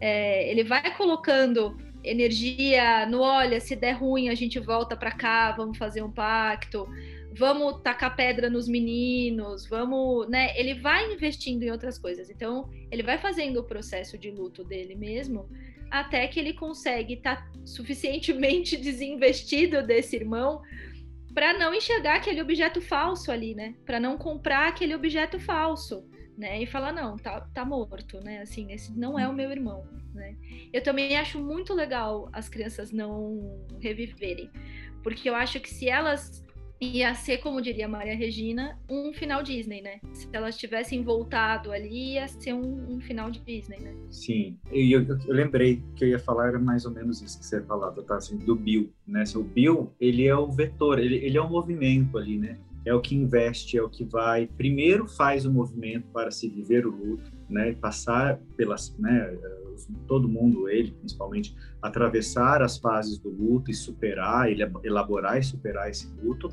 É, ele vai colocando energia no olha, se der ruim, a gente volta para cá, vamos fazer um pacto vamos tacar pedra nos meninos, vamos, né? Ele vai investindo em outras coisas. Então, ele vai fazendo o processo de luto dele mesmo, até que ele consegue estar tá suficientemente [laughs] desinvestido desse irmão para não enxergar aquele objeto falso ali, né? Para não comprar aquele objeto falso, né? E falar não, tá, tá morto, né? Assim, esse não é o meu irmão, né? Eu também acho muito legal as crianças não reviverem, porque eu acho que se elas ia ser, como diria Maria Regina, um final Disney, né? Se elas tivessem voltado ali, ia ser um, um final de Disney, né? Sim, e eu, eu, lembrei que eu ia falar era mais ou menos isso que você falava, tá? Assim, do Bill, né? O Bill, ele é o vetor, ele, ele é um movimento ali, né? É o que investe, é o que vai, primeiro faz o movimento para se viver o luto, né? Passar pelas, né? todo mundo, ele principalmente, atravessar as fases do luto e superar, ele elaborar e superar esse luto,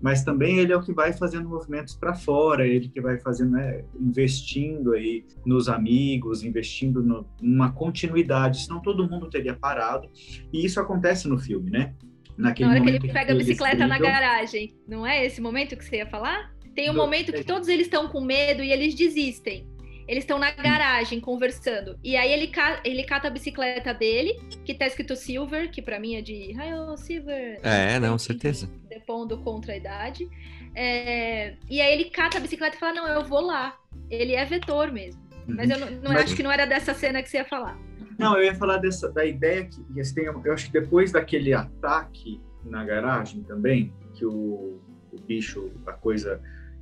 mas também ele é o que vai fazendo movimentos para fora, ele que vai fazendo, né, investindo aí nos amigos, investindo numa continuidade, senão todo mundo teria parado, e isso acontece no filme, né? Naquele na hora que ele pega a bicicleta na garagem, não é esse momento que você ia falar? Tem um momento que todos eles estão com medo e eles desistem. Eles estão na garagem conversando. E aí ele, ca ele cata a bicicleta dele, que tá escrito Silver, que para mim é de Raio Silver. É, não, certeza. Depondo contra a idade. É... E aí ele cata a bicicleta e fala: Não, eu vou lá. Ele é vetor mesmo. Mas eu não, não Mas... acho que não era dessa cena que você ia falar. Não, eu ia falar dessa, da ideia que, que eu acho que depois daquele ataque na garagem também, que o, o bicho, a coisa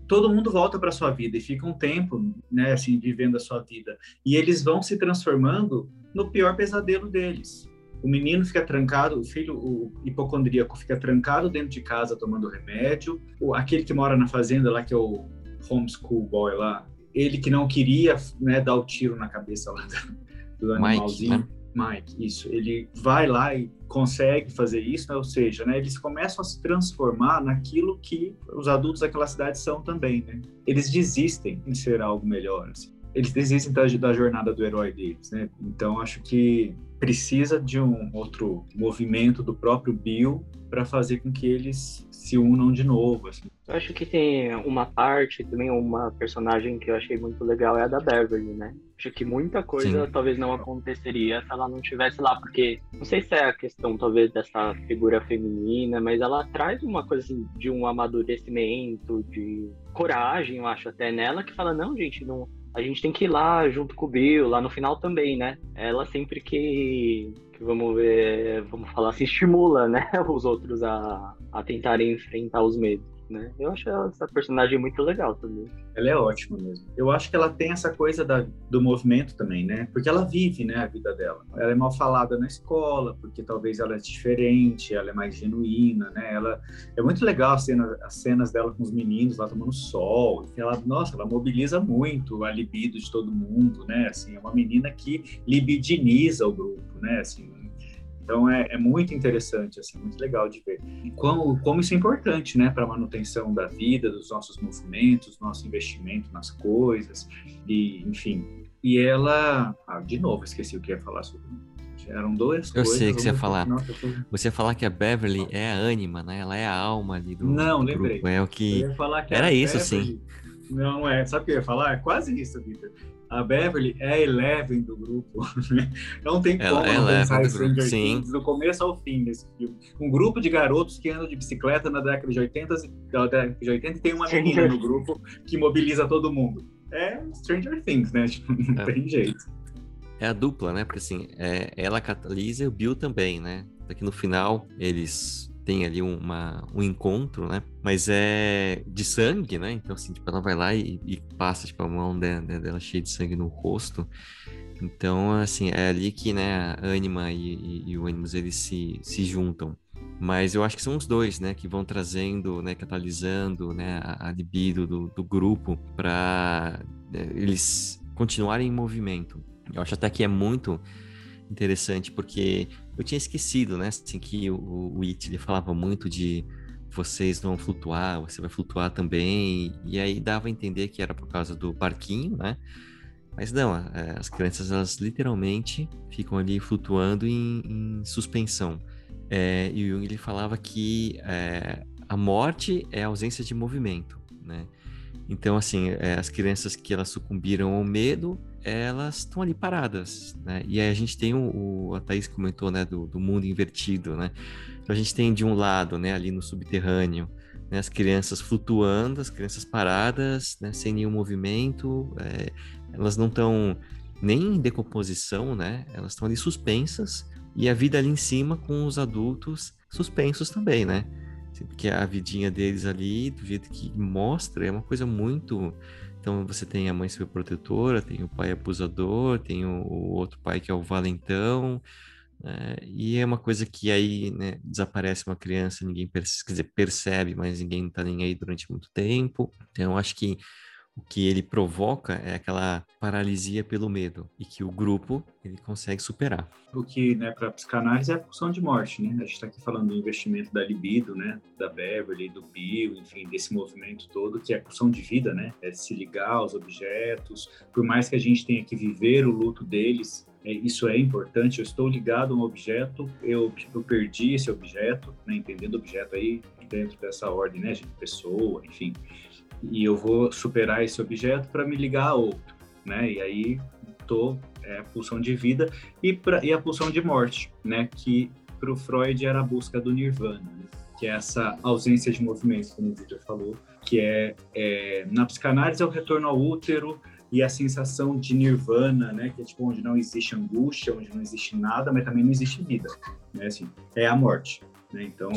todo mundo volta para sua vida e fica um tempo, né, assim, vivendo a sua vida. E eles vão se transformando no pior pesadelo deles. O menino fica trancado, o filho, o hipocondríaco fica trancado dentro de casa tomando remédio. O, aquele que mora na fazenda lá, que é o homeschool boy lá, ele que não queria né, dar o tiro na cabeça lá do animalzinho. Mike, né? Mike, isso. Ele vai lá e consegue fazer isso, né? ou seja, né, eles começam a se transformar naquilo que os adultos daquela cidade são também. Né? Eles desistem em ser algo melhor. Assim. Eles desistem da, da jornada do herói deles. Né? Então, acho que precisa de um outro movimento do próprio Bill para fazer com que eles se unam de novo. Assim. Eu acho que tem uma parte, também uma personagem que eu achei muito legal é a da Beverly, né? Acho que muita coisa Sim. talvez não aconteceria se ela não estivesse lá, porque não sei se é a questão talvez dessa figura feminina, mas ela traz uma coisa assim, de um amadurecimento, de coragem, eu acho até nela, que fala, não, gente, não, a gente tem que ir lá junto com o Bill, lá no final também, né? Ela sempre que, que vamos ver, vamos falar assim, estimula, né, [laughs] os outros a, a tentarem enfrentar os medos né? Eu acho essa personagem muito legal também. Ela é ótima mesmo. Eu acho que ela tem essa coisa da, do movimento também, né? Porque ela vive, né, a vida dela. Ela é mal falada na escola, porque talvez ela é diferente, ela é mais genuína, né? Ela é muito legal a cena, as cenas dela com os meninos lá tomando sol. Ela, nossa, ela mobiliza muito a libido de todo mundo, né? Assim, é uma menina que libidiniza o grupo, né? Assim, então é, é, muito interessante, assim, muito legal de ver. E como, como isso é importante, né, para a manutenção da vida, dos nossos movimentos, nosso investimento nas coisas, e enfim. E ela, ah, de novo, esqueci o que ia falar sobre. Eram duas Eu coisas. sei o que você ia falar. Nossa, tô... Você ia falar que a Beverly é a ânima, né? Ela é a alma ali do, Não, do lembrei. grupo. É o que. Era isso, Beverly... sim. Não é. Sabe o que eu ia falar? É quase isso, Victor a Beverly é a Eleven do grupo. [laughs] não tem como Ela não é pensar em Stranger Things do começo ao fim desse filme. Um grupo de garotos que andam de bicicleta na década de 80, da década de 80 e tem uma menina no grupo que mobiliza todo mundo. É Stranger Things, né? [laughs] Tipo, não é. tem jeito. É a dupla, né? Porque assim, é, ela catalisa e o Bill também, né? Daqui no final, eles tem ali uma, um encontro, né? Mas é de sangue, né? Então, assim, tipo, ela vai lá e, e passa, tipo, a mão dela, dela, cheia de sangue no rosto. Então, assim, é ali que, né, a Anima e, e, e o Animus, eles se, se juntam. Mas eu acho que são os dois, né, que vão trazendo, né, catalisando, né, a, a libido do, do grupo para né, eles continuarem em movimento. Eu acho até que é muito interessante, porque eu tinha esquecido, né? Assim, que o, o It ele falava muito de vocês vão flutuar, você vai flutuar também. E aí dava a entender que era por causa do parquinho, né? Mas não, as crianças elas literalmente ficam ali flutuando em, em suspensão. É, e o Jung ele falava que é, a morte é a ausência de movimento, né? Então, assim, é, as crianças que elas sucumbiram ao medo, elas estão ali paradas, né? E aí a gente tem o, o a Thaís comentou, né, do, do, mundo invertido, né? Então a gente tem de um lado, né, ali no subterrâneo, né, as crianças flutuando, as crianças paradas, né, sem nenhum movimento, é, elas não estão nem em decomposição, né? Elas estão ali suspensas e a vida ali em cima com os adultos suspensos também, né? Porque a vidinha deles ali, do jeito que mostra, é uma coisa muito então você tem a mãe superprotetora, tem o pai abusador, tem o, o outro pai que é o valentão, né? e é uma coisa que aí né, desaparece uma criança, ninguém percebe, dizer, percebe, mas ninguém tá nem aí durante muito tempo. Então acho que o que ele provoca é aquela paralisia pelo medo e que o grupo ele consegue superar. O que, né, para psicanálise é a pulsão de morte, né? A gente está aqui falando do investimento da libido, né, da Beverly, do Bill, enfim, desse movimento todo que é a pulsão de vida, né? É se ligar aos objetos, por mais que a gente tenha que viver o luto deles, é, isso é importante. Eu estou ligado a um objeto, eu, eu perdi esse objeto, né, entendendo objeto aí dentro dessa ordem, né, de pessoa, enfim e eu vou superar esse objeto para me ligar a outro, né? E aí tô é, pulsão de vida e, pra, e a pulsão de morte, né? Que para o Freud era a busca do nirvana, né? que é essa ausência de movimento, como o Victor falou, que é, é, na psicanálise é o retorno ao útero, e a sensação de nirvana, né, que é tipo onde não existe angústia, onde não existe nada, mas também não existe vida, né, assim, é a morte. Né? Então,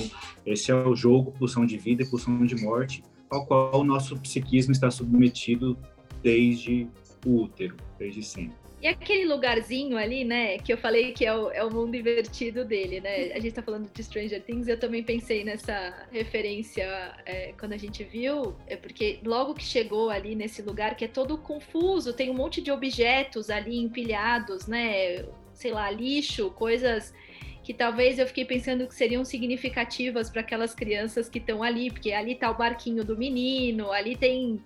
esse é o jogo, pulsão de vida e pulsão de morte, ao qual o nosso psiquismo está submetido desde o útero, desde sempre. E aquele lugarzinho ali, né, que eu falei que é o, é o mundo invertido dele, né? A gente tá falando de Stranger Things, eu também pensei nessa referência é, quando a gente viu, é porque logo que chegou ali nesse lugar que é todo confuso, tem um monte de objetos ali empilhados, né? Sei lá, lixo, coisas que talvez eu fiquei pensando que seriam significativas para aquelas crianças que estão ali, porque ali tá o barquinho do menino, ali tem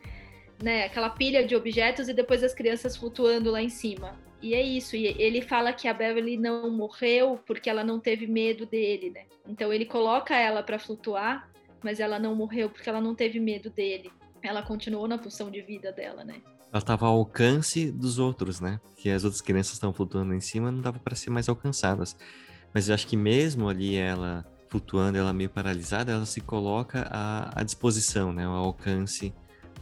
né, aquela pilha de objetos e depois as crianças flutuando lá em cima. E é isso, e ele fala que a Beverly não morreu porque ela não teve medo dele, né? Então ele coloca ela para flutuar, mas ela não morreu porque ela não teve medo dele. Ela continuou na função de vida dela, né? Ela estava ao alcance dos outros, né? Que as outras crianças estão flutuando em cima, não dava para ser mais alcançadas. Mas eu acho que mesmo ali ela flutuando, ela meio paralisada, ela se coloca à, à disposição, né? Ao alcance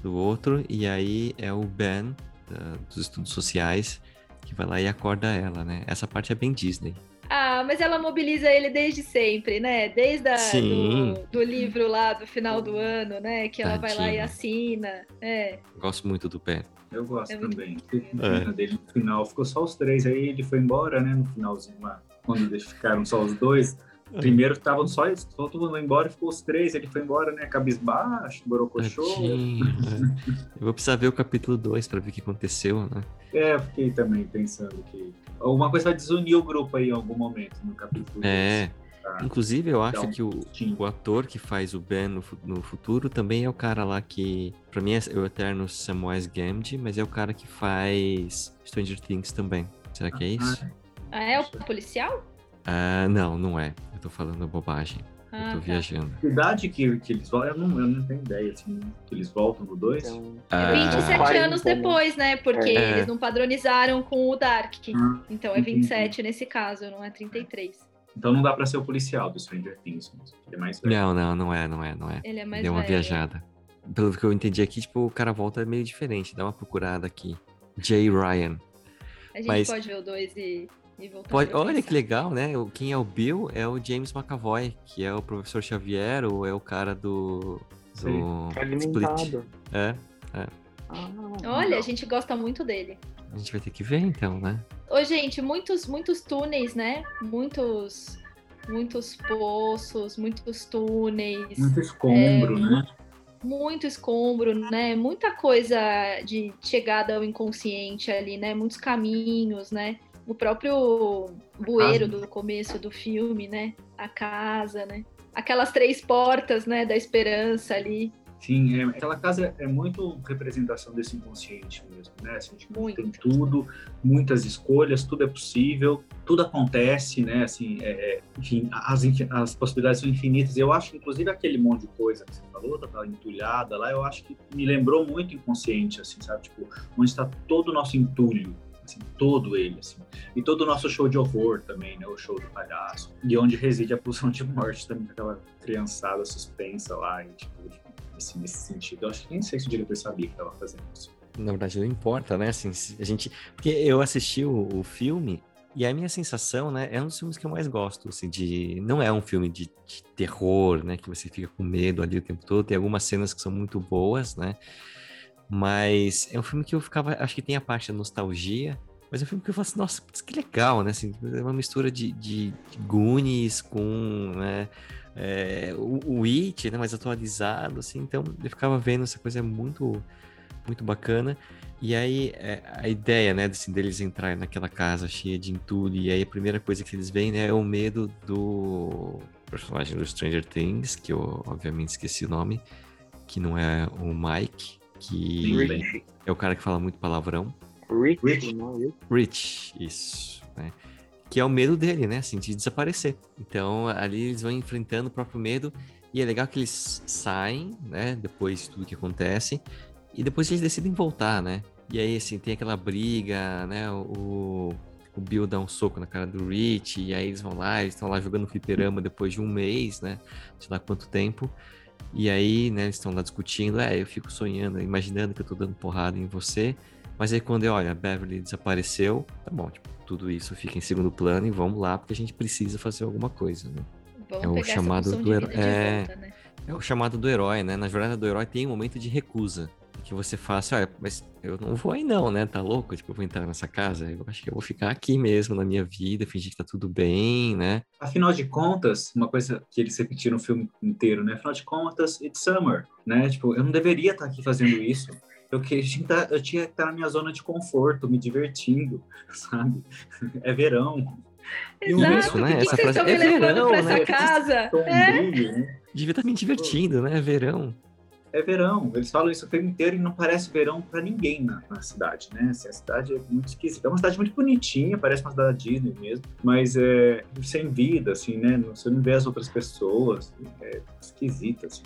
do outro, e aí é o Ben, da, dos estudos sociais, que vai lá e acorda ela, né? Essa parte é bem Disney. Ah, mas ela mobiliza ele desde sempre, né? Desde a, do, do, livro lá do final do ano, né? Que ela Tadinha. vai lá e assina. É. Gosto muito do Ben. Eu gosto é também. É. Dele no final ficou só os três, aí ele foi embora, né? No finalzinho lá, quando eles ficaram só os dois. Primeiro estavam só, só todo mundo embora, ficou os três, ele foi embora, né? Cabisbaixo, borocochô. Eu vou precisar ver o capítulo 2 para ver o que aconteceu, né? É, eu fiquei também pensando que alguma coisa vai desunir o grupo aí em algum momento no capítulo 2. É. Tá? Inclusive, eu acho então, que o, o, ator que faz o Ben no, no, futuro também é o cara lá que, para mim, é o eterno Samwise Gamgee, mas é o cara que faz Stranger Things também. Será que é isso? Ah, é o policial? Ah, não, não é. Eu tô falando bobagem. Ah, eu tô tá. viajando. Que idade que, que eles voltam? Eu não, eu não tenho ideia, assim, que eles voltam no 2. Então, é 27 ah, anos depois, né? Porque é. eles não padronizaram com o Dark. Ah, então é 27 entendi. nesse caso, não é 33. Então não dá pra ser o policial do Stranger Things. Ele é mais velho. Não, não, não é, não é, não é. Ele é mais Deu uma velho. viajada. Pelo que eu entendi aqui, tipo, o cara volta meio diferente. Dá uma procurada aqui. Jay Ryan. A gente Mas... pode ver o 2 e Pode, olha que legal, né? Quem é o Bill é o James McAvoy, que é o professor Xavier, ou é o cara do, do Split. É, é. Ah, olha, a gente gosta muito dele. A gente vai ter que ver então, né? Ô, gente, muitos, muitos túneis, né? Muitos, muitos poços, muitos túneis. Muito escombro, é, né? Muito escombro, né? Muita coisa de chegada ao inconsciente ali, né? Muitos caminhos, né? O próprio bueiro do começo do filme, né? A casa, né? Aquelas três portas, né, da esperança ali. Sim, é, aquela casa é muito representação desse inconsciente mesmo, né? Assim, a gente muito. tem tudo, muitas escolhas, tudo é possível, tudo acontece, né? Assim, é, é enfim, as, as possibilidades são infinitas. Eu acho, inclusive, aquele monte de coisa que você falou, tá entulhada lá, eu acho que me lembrou muito inconsciente, assim, sabe? Tipo, onde está todo o nosso entulho, assim, todo ele, assim. E todo o nosso show de horror também, né, o show do palhaço. E onde reside a pulsão de morte também, aquela criançada suspensa lá, e tipo, assim, nesse sentido. Eu acho que nem sei se o diretor sabia que estava fazendo isso. Na verdade, não importa, né, assim, a gente... Porque eu assisti o, o filme e a minha sensação, né, é um dos filmes que eu mais gosto, assim, de... Não é um filme de, de, terror, né, que você fica com medo ali o tempo todo. Tem algumas cenas que são muito boas, né, mas é um filme que eu ficava. Acho que tem a parte da nostalgia. Mas é um filme que eu falo assim, nossa, que legal, né? Assim, é uma mistura de, de, Goonies com né, é, o, o It, né? Mais atualizado, assim. Então eu ficava vendo essa coisa muito, muito bacana. E aí é, a ideia, né, assim, deles entrarem naquela casa cheia de entulho. E aí a primeira coisa que eles veem, né, é o medo do personagem do Stranger Things, que eu obviamente esqueci o nome, que não é o Mike, que é o cara que fala muito palavrão. Rich, Rich, Rich isso. Né? Que é o medo dele, né? Assim, de desaparecer. Então, ali eles vão enfrentando o próprio medo. E é legal que eles saem, né? Depois de tudo que acontece. E depois eles decidem voltar, né? E aí, assim, tem aquela briga, né? O, o Bill dá um soco na cara do Rich. E aí eles vão lá, eles estão lá jogando fliperama depois de um mês, né? Sei lá quanto tempo. E aí, né, eles estão lá discutindo, é, eu fico sonhando, imaginando que eu tô dando porrada em você. Mas aí quando, olha, a Beverly desapareceu, tá bom, tipo, tudo isso fica em segundo plano e vamos lá, porque a gente precisa fazer alguma coisa, né? Vamos É o chamado do de é. volta, né? É o chamado do herói, né? Na jornada do herói tem um momento de recusa. Que você fala assim, olha, mas eu não vou aí não, né? Tá louco? Tipo, eu vou entrar nessa casa? Eu acho que eu vou ficar aqui mesmo na minha vida, fingir que tá tudo bem, né? Afinal de contas, uma coisa que eles repetiram o filme inteiro, né? Afinal de contas, it's summer, né? Tipo, eu não deveria estar aqui fazendo isso. Eu, que, eu tinha que tá- eu tinha que estar na minha zona de conforto, me divertindo, [laughs] sabe? É verão. Exato, isso, né? que Essa que vocês frase estão é me levando verão, pra né? essa casa? É, sombrio, né? Devia estar me divertindo, né? Verão. É verão. Eles falam isso o filme inteiro e não parece verão para ninguém na, na cidade, né? Assim, a cidade é muito esquisita. É uma cidade muito bonitinha, parece uma cidade da Disney mesmo, mas é sem vida, assim, né? Você não vê as outras pessoas. É esquisita, assim.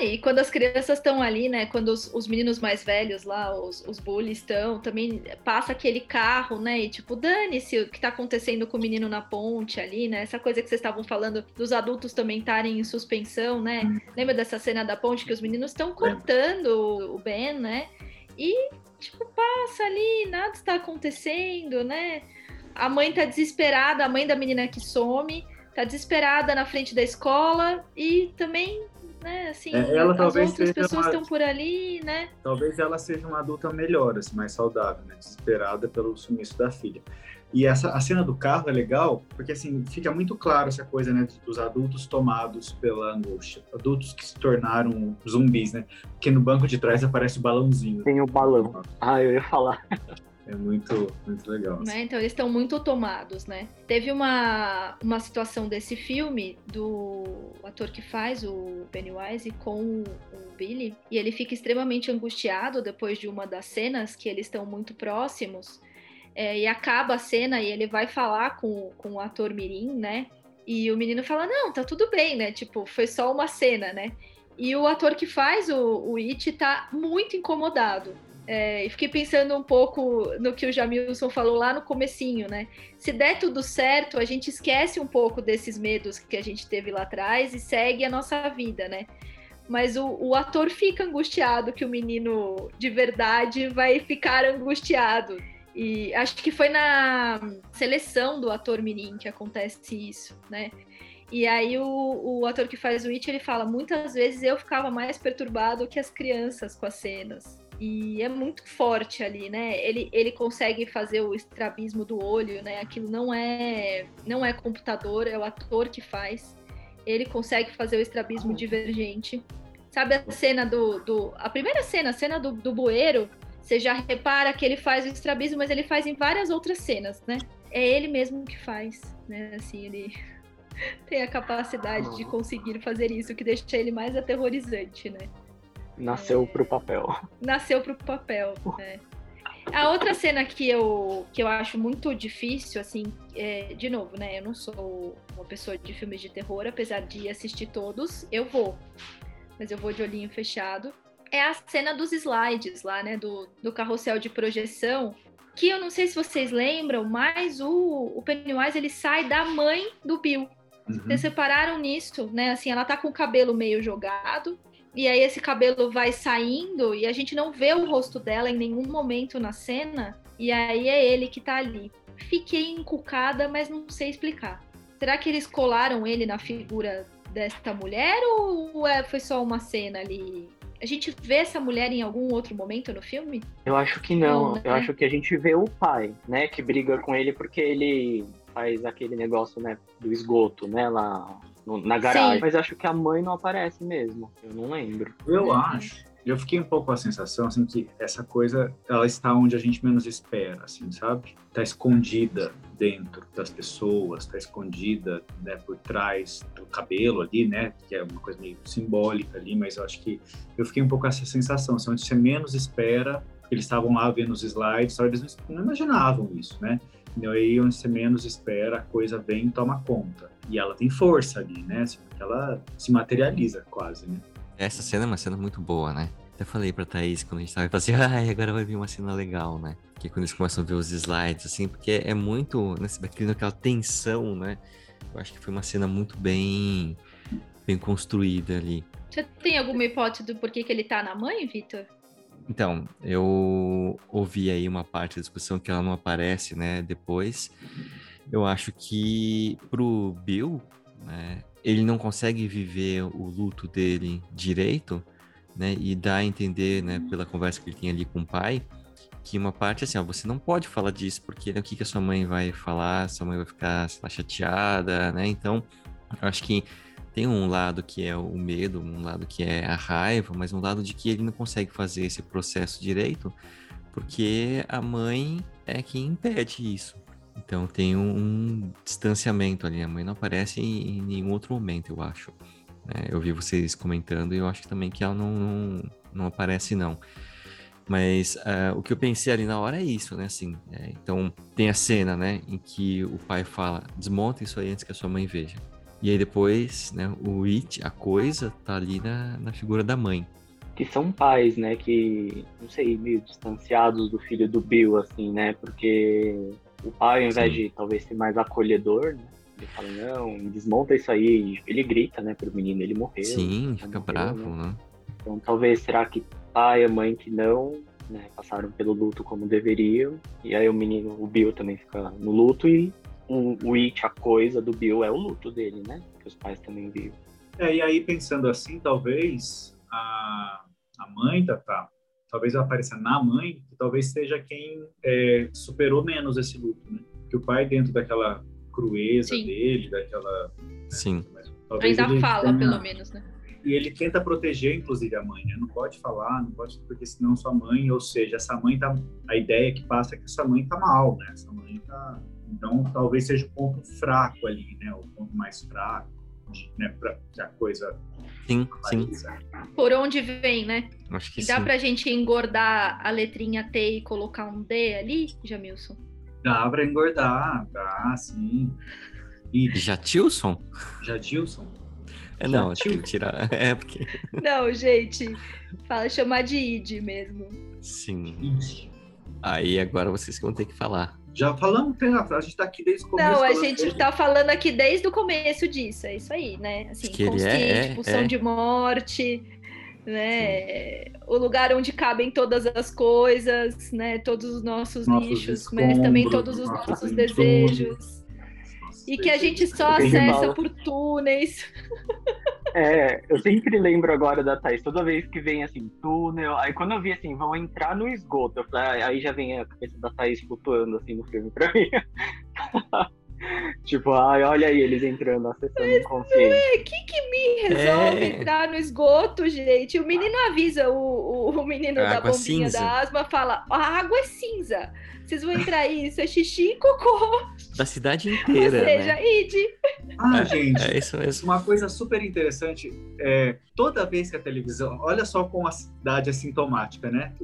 E quando as crianças estão ali, né? Quando os, os meninos mais velhos lá, os, os bullies estão, também passa aquele carro, né? E tipo, dane-se o que tá acontecendo com o menino na ponte ali, né? Essa coisa que vocês estavam falando dos adultos também estarem em suspensão, né? Lembra dessa cena da ponte que os meninos estão cortando o o Ben, né? E, tipo, passa ali, nada está acontecendo, né? A mãe tá desesperada, a mãe da menina que some, tá desesperada na frente da escola e também, né, assim, É, ela as talvez outras seja pessoas uma- estão por ali, né? Talvez ela seja uma adulta melhor, assim, mais saudável, né? Desesperada pelo sumiço da filha. E essa, a cena do carro é legal, porque assim, fica muito claro essa coisa, né, dos adultos tomados pela angústia. Adultos que se tornaram zumbis, né? Porque no banco de trás aparece o balãozinho. Tem o balão. Ah, eu ia falar. [laughs] É muito, muito legal. né? Então eles estão muito tomados, né? Teve uma, uma situação desse filme do ator que faz o Pennywise com o Billy e ele fica extremamente angustiado depois de uma das cenas que eles estão muito próximos é, e acaba a cena e ele vai falar com, com o ator Mirim, né? E o menino fala, não, tá tudo bem, né? Tipo, foi só uma cena, né? E o ator que faz o, o It tá muito incomodado. É, e fiquei pensando um pouco no que o Jamilson falou lá no comecinho, né? Se der tudo certo, a gente esquece um pouco desses medos que a gente teve lá atrás e segue a nossa vida, né? Mas o, o ator fica angustiado que o menino de verdade vai ficar angustiado. E acho que foi na seleção do ator mirim que acontece isso, né? E aí o, o ator que faz o It, ele fala, muitas vezes eu ficava mais perturbado que as crianças com as cenas. E é muito forte ali, né? Ele, ele consegue fazer o estrabismo do olho, né? Aquilo não é não é computador, é o ator que faz. Ele consegue fazer o estrabismo divergente. Sabe a cena do. do a primeira cena, a cena do, do bueiro, você já repara que ele faz o estrabismo, mas ele faz em várias outras cenas, né? É ele mesmo que faz, né? Assim, ele [laughs] tem a capacidade de conseguir fazer isso, que deixa ele mais aterrorizante, né? Nasceu pro papel. nasceu pro papel. né? A outra cena que eu, que eu acho muito difícil, assim, é, de novo, né? Eu não sou uma pessoa de filmes de terror, apesar de assistir todos, eu vou. Mas eu vou de olhinho fechado. É a cena dos slides lá, né? Do, do carrossel de projeção. Que eu não sei se vocês lembram, mas o, o Pennywise ele sai da mãe do Bill. Uhum. Vocês separaram nisso, né? Assim, ela tá com o cabelo meio jogado. E aí esse cabelo vai saindo e a gente não vê o rosto dela em nenhum momento na cena. E aí é ele que tá ali. Fiquei encucada, mas não sei explicar. Será que eles colaram ele na figura desta mulher ou é, foi só uma cena ali? A gente vê essa mulher em algum outro momento no filme? Eu acho que não. Não, né? Eu acho que a gente vê o pai, né? Que briga com ele porque ele faz aquele negócio, né? Do esgoto, né? Lá no- na garagem. Sim. Mas acho que a mãe não aparece mesmo. Eu não lembro. Eu Uhum. acho. Eu fiquei um pouco com a sensação, assim, que essa coisa, ela está onde a gente menos espera, assim, sabe? Está escondida dentro das pessoas, está escondida né, por trás do cabelo ali, né? Que é uma coisa meio simbólica ali, mas eu acho que eu fiquei um pouco com essa sensação, assim, onde você menos espera, eles estavam lá vendo os slides, só eles não- não imaginavam isso, né? E aí, onde você menos espera, a coisa vem e toma conta. E ela tem força ali, né? Assim, porque ela se materializa quase, né? Essa cena é uma cena muito boa, né? Até falei pra Thaís quando a gente tava assim, ai, agora vai vir uma cena legal, né? Que é quando eles começam a ver os slides, assim, porque é muito, né? Criando aquela tensão, né? Eu acho que foi uma cena muito bem, bem construída ali. Você tem alguma hipótese do porquê que ele tá na mãe, Vitor? Então, eu ouvi aí uma parte da discussão que ela não aparece, né, depois. Eu acho que pro Bill, né, ele não consegue viver o luto dele direito, né, e dá a entender, né, pela conversa que ele tem ali com o pai, que uma parte assim, ó, você não pode falar disso, porque né, o que, que a sua mãe vai falar, sua mãe vai ficar lá, chateada, né? Então, eu acho que tem um lado que é o medo, um lado que é a raiva, mas um lado de que ele não consegue fazer esse processo direito, porque a mãe é quem impede isso. Então tem um, um distanciamento ali. A mãe não aparece em, em nenhum outro momento, eu acho. É, eu vi vocês comentando e eu acho também que ela não, não, não aparece, não. Mas uh, o que eu pensei ali na hora é isso, né? Assim, é, então tem a cena, né, em que o pai fala: desmonta isso aí antes que a sua mãe veja. E aí depois, né, o it, a coisa, tá ali na, na figura da mãe. Que são pais, né, que, não sei, meio distanciados do filho do Bill, assim, né, porque o pai, ao invés Sim. de talvez ser mais acolhedor, né, ele fala, não, desmonta isso aí, ele grita, né, pro menino, ele morreu. Sim, fica morreu, bravo, né? né? Então talvez, será que pai e mãe que não, né, passaram pelo luto como deveriam, e aí o menino, o Bill também fica no luto e o, o It, a coisa do Bill, é o luto dele, né? Que os pais também viram. É, e aí pensando assim, talvez a, a mãe da tá, talvez ela apareça na mãe, que talvez seja quem é, superou menos esse luto, né? Que o pai dentro daquela crueza Sim. dele, daquela... Né? Sim. Ainda fala, tenha... pelo menos, né? E ele tenta proteger, inclusive, a mãe, né? Não pode falar, não pode, porque senão sua mãe, ou seja, essa mãe tá... A ideia que passa é que essa mãe tá mal, né? Essa mãe tá então, talvez seja o ponto fraco ali, né? O ponto mais fraco, né? Para que a coisa. Sim, sim. Por onde vem, né? Acho que e dá sim. pra gente engordar a letrinha T e colocar um D ali, Jamilson? Dá pra engordar, dá, sim. E... Jatilson? Jatilson? É, não, tem que tirar. [laughs] É porque. Não, gente. Fala, chamar de id mesmo. Sim. Id. Aí agora vocês vão ter que falar. Já falamos, a gente tá aqui desde o começo. Não, a gente dele. tá falando aqui desde o começo disso, é isso aí, né? Assim, que constante, é, pulsão é. de morte, né? Sim. O lugar onde cabem todas as coisas, né? Todos os nossos, nossos nichos, mas também todos os nossos desejos. E que a gente só acessa por túneis. [laughs] É, eu sempre lembro agora da Thaís, toda vez que vem assim, túnel, aí quando eu vi assim, vão entrar no esgoto, eu falei, aí já vem a cabeça da Thaís flutuando assim no filme pra mim. [laughs] tipo, ai, olha aí eles entrando, acessando o consciente. É, quem que me resolve é. entrar no esgoto, gente? O menino avisa o, o, o menino a da bombinha cinza. da asma, fala, a água é cinza. Vocês vão entrar aí, isso é xixi e cocô. Da cidade inteira. Ou seja, né? id. Ah, é, gente, é isso mesmo. uma coisa super interessante é toda vez que a televisão, olha só como a cidade é sintomática, né?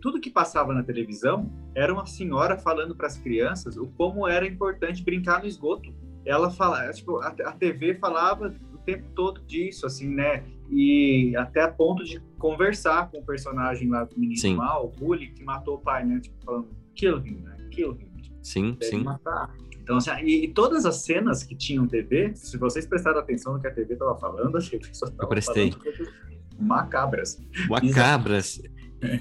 Tudo que passava na televisão era uma senhora falando para as crianças o como era importante brincar no esgoto. Ela fala, tipo, a, a TV falava o tempo todo disso, assim, né? E até a ponto de conversar com o personagem lá do menino Sim. mal, o Bully, que matou o pai, né? Tipo, falando, kill him, né? Kill him. Sim, sim. Matar. Então, assim, e, e, todas as cenas que tinham TV, se vocês prestaram atenção no que a TV estava falando, achei que só Eu prestei. Macabras. Macabras.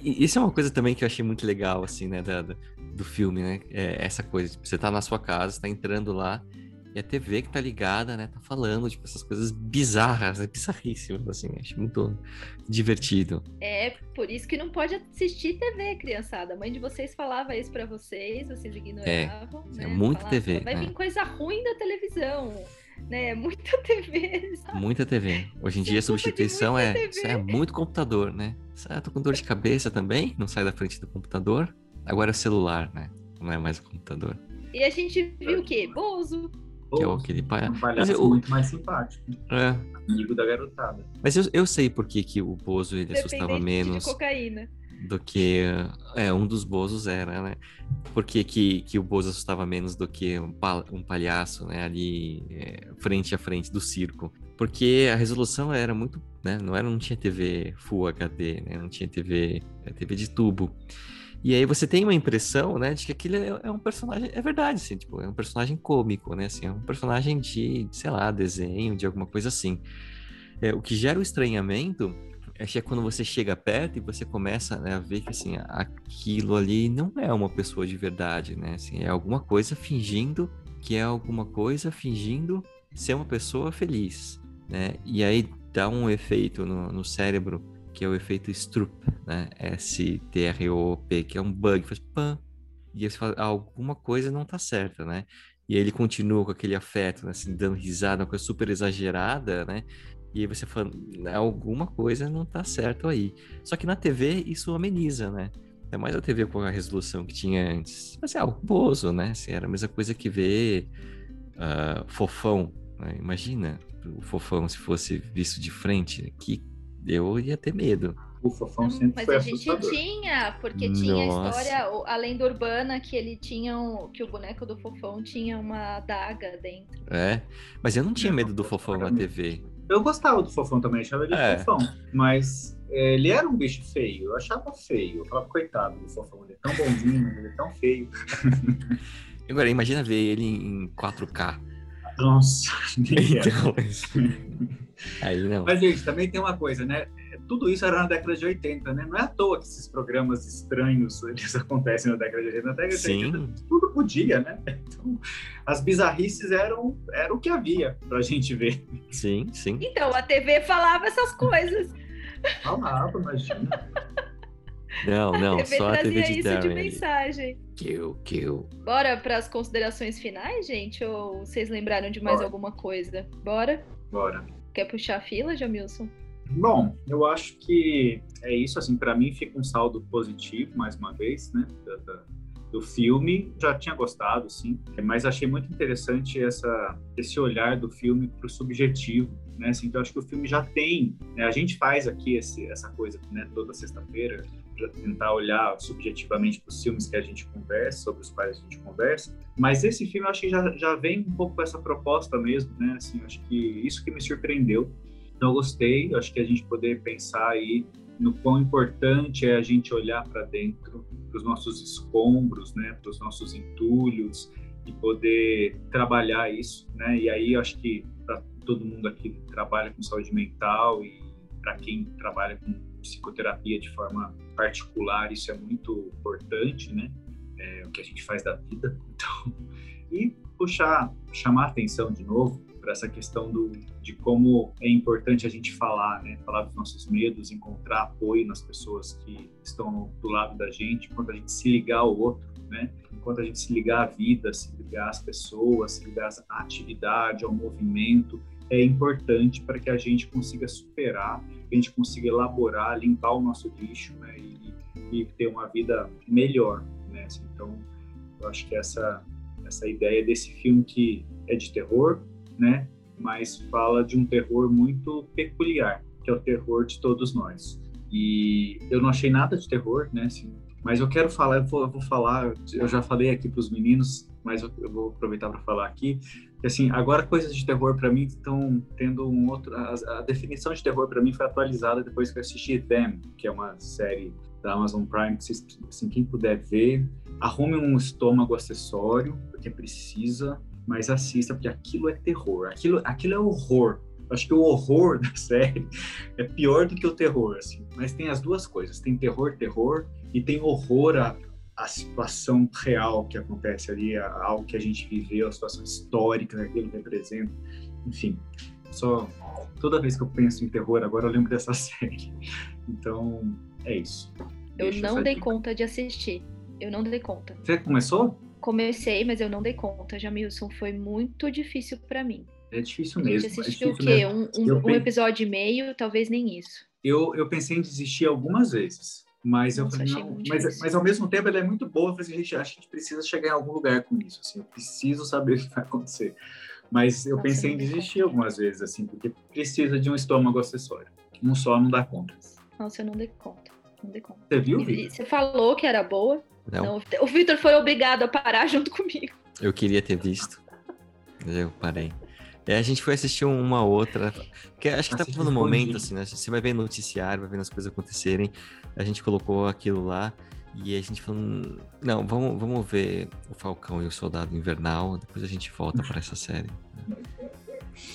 E, isso é uma coisa também que eu achei muito legal, assim, né, da, do filme, né? É essa coisa, tipo, você tá na sua casa, está entrando lá, e a TV que tá ligada, né, tá falando, tipo, essas coisas bizarras, é bizarríssimo, assim, acho muito divertido. É, por isso que não pode assistir TV, criançada. A mãe de vocês falava isso para vocês, vocês ignoravam, é, né? É muito falava, TV. Vai né? vir coisa ruim da televisão. Né, [laughs] muita TV. Sabe? Muita TV. Hoje em dia a substituição é, é muito computador, né? Ah, tô com dor de cabeça também, não sai da frente do computador. Agora é o celular, né? Não é mais o computador. E a gente viu o quê? Bozo, que é aquele pai. Um palhaço eu, muito mais simpático. É. Amigo da garotada. Mas eu, eu sei por que, que o Bozo ele assustava menos. De cocaína. Do que. É, um dos Bozos era, né? Por que, que, que o Bozo assustava menos do que um, pal, um palhaço, né? Ali, é, frente a frente do circo. Porque a resolução era muito. Né? Não, era, não tinha TV Full HD, né? Não tinha TV, é, TV de tubo. E aí você tem uma impressão, né, de que aquilo é, é, um personagem, é verdade, assim, tipo, é um personagem cômico, né, assim, é um personagem de, sei lá, desenho, de alguma coisa assim. É, o que gera o estranhamento Acho que é quando você chega perto e você começa né, a ver que assim, aquilo ali não é uma pessoa de verdade, né? Assim, é alguma coisa fingindo que é alguma coisa fingindo ser uma pessoa feliz, né? E aí dá um efeito no, no cérebro é o efeito Stroop, né? S-T-R-O-P, que é um bug, faz pam, e você fala, alguma coisa não tá certa, né? E aí ele continua com aquele afeto, né? assim, dando risada, uma coisa super exagerada, né? E aí você fala, alguma coisa não tá certo aí. Só que na TV isso ameniza, né? É mais a TV com a resolução que tinha antes. Mas é algo bozo, né? Assim, era a mesma coisa que ver uh, fofão. Né? Imagina o fofão se fosse visto de frente, que eu ia ter medo. O Fofão hum, sempre Mas foi a gente assustador. tinha, porque tinha a história, a lenda urbana que ele tinha, um- que o boneco do Fofão tinha uma adaga dentro. É, mas eu não tinha Não, medo do fofão na TV. Eu gostava do Fofão também, achava ele É. fofão. Mas é, ele era um bicho feio, eu achava feio. Eu falava, coitado do Fofão, ele é tão bonzinho, ele é tão feio. [laughs] Agora, imagina ver ele em 4K. Nossa. [laughs] Então, [laughs] aí não. Mas, gente, também tem uma coisa, né? Tudo isso era na década de 80, né? Não é à toa que esses programas estranhos eles [laughs] acontecem na década de 80. Na década de Sim. 80 tudo podia, né? Então, as bizarrices eram, era o que havia pra gente ver. Sim, sim. Então, a TV falava essas coisas. Falava, imagina. Não, A não, TV só a trazia TV de isso de Darren. ali. mensagem. Kill, kill. Bora para as considerações finais, gente? Ou vocês lembraram de mais Bora. alguma coisa? Bora? Bora. Quer puxar a fila, Jamilson? Bom, eu acho que é isso, assim, para mim fica um saldo positivo, mais uma vez, né, do filme. Já tinha gostado, sim, mas achei muito interessante essa, esse olhar do filme para o subjetivo, né, assim, então acho que o filme já tem, né, a gente faz aqui esse, essa coisa, né, toda sexta-feira, para tentar olhar subjetivamente para os filmes que a gente conversa, sobre os quais a gente conversa, mas esse filme eu acho que já, já vem um pouco com essa proposta mesmo, né, assim, eu acho que isso que me surpreendeu, então, eu gostei, acho que a gente poder pensar aí no quão importante é a gente olhar para dentro, para os nossos escombros, né, para os nossos entulhos e poder trabalhar isso, né? E aí eu acho que para todo mundo aqui que trabalha com saúde mental e para quem trabalha com psicoterapia de forma particular, isso é muito importante, né? É o que a gente faz da vida. [laughs] Então, e puxar, chamar atenção de novo para essa questão do, de como é importante a gente falar, né? Falar dos nossos medos, encontrar apoio nas pessoas que estão do lado da gente, enquanto a gente se ligar ao outro, né? Enquanto a gente se ligar à vida, se ligar às pessoas, se ligar à atividade, ao movimento, é importante para que a gente consiga superar, que a gente consiga elaborar, limpar o nosso lixo, né? E, e ter uma vida melhor, né? Então, eu acho que essa essa ideia desse filme que é de terror, né? Mas fala de um terror muito peculiar, que é o terror de todos nós. E eu não achei nada de terror, né? Assim, mas eu quero falar, eu vou, eu vou falar, eu já falei aqui para os meninos, mas eu, eu vou aproveitar para falar aqui, assim, agora coisas de terror para mim estão tendo um outro, a, a definição de terror para mim foi atualizada depois que eu assisti Them, que é uma série da Amazon Prime, que assim, quem puder ver, arrume um estômago acessório, porque precisa, mas assista, porque aquilo é terror, aquilo, aquilo é horror. Acho que o horror [laughs] da série é pior do que o terror, assim. Mas tem as duas coisas, tem terror, terror, e tem horror à, à situação real que acontece ali, a, algo que a gente viveu, a situação histórica que aquilo representa. Enfim, só toda vez que eu penso em terror agora eu lembro dessa [laughs] série. Então, é isso. Eu Deixa não dei dica. conta de assistir. Eu não dei conta. Você começou? Comecei, mas eu não dei conta. Jamilson, foi muito difícil para mim. É difícil A gente mesmo. é assistiu o difícil quê? mesmo. Um, um- um episódio e meio, talvez nem isso. Eu, eu pensei em desistir algumas vezes, mas eu falei, não, mas, difícil. mas ao mesmo tempo ela é muito boa. Eu falei assim, gente, acho que a gente precisa chegar em algum lugar com isso. Assim, eu preciso saber [laughs] o que vai acontecer. Mas eu Nossa, pensei não em desistir algumas vezes, assim, porque precisa de um estômago acessório. Um só não dá conta. Nossa, eu não dei conta. Não dei conta. Você viu? Vitor? Você falou que era boa. Não, Não, o Victor foi obrigado a parar [laughs] junto comigo. eu queria ter visto. Mas eu parei. É, a gente foi assistir uma outra. Porque acho que tá Assiste no momento, assim, né? Você vai ver noticiário, vai vendo as coisas acontecerem. A gente colocou aquilo lá e a gente falou: "Hum, não, vamos, vamos ver o Falcão e o Soldado Invernal, depois a gente volta para essa série.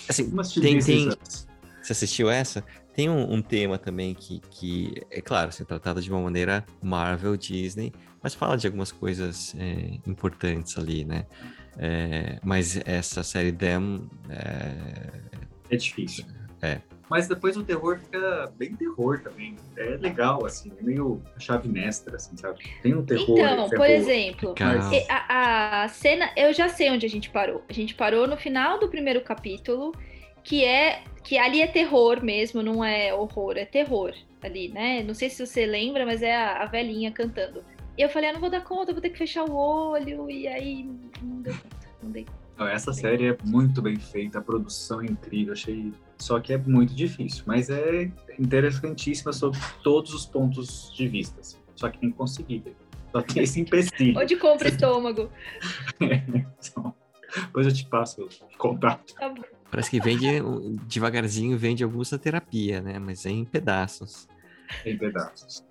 Assim, tem, tem. Você assistiu essa? Tem um, um tema também que, que, é claro, assim, tratado de uma maneira Marvel, Disney, mas fala de algumas coisas é, importantes ali, né? É, mas essa série Them é... é difícil. É. Mas depois o terror fica bem terror também. É legal, assim, é meio chave mestra, assim, sabe? Tem um terror. Então, por exemplo, Mas... a, a cena, eu já sei onde a gente parou. A gente parou no final do primeiro capítulo, que é que ali é terror mesmo, não é horror, é terror ali, né? Não sei se você lembra, mas é a, a velhinha cantando. E eu falei, ah, não vou dar conta, vou ter que fechar o olho, e aí não deu conta, não dei conta. Essa série é muito bem feita, a produção é incrível, achei. Só que é muito difícil, mas é interessantíssima sob todos os pontos de vista. Assim. Só que tem que conseguir. Só tem esse empecilho. Onde compra estômago? [laughs] então, depois eu te passo o contato. Tá bom. Parece que vende devagarzinho, vende alguns da terapia, né? Mas é em pedaços. Em pedaços.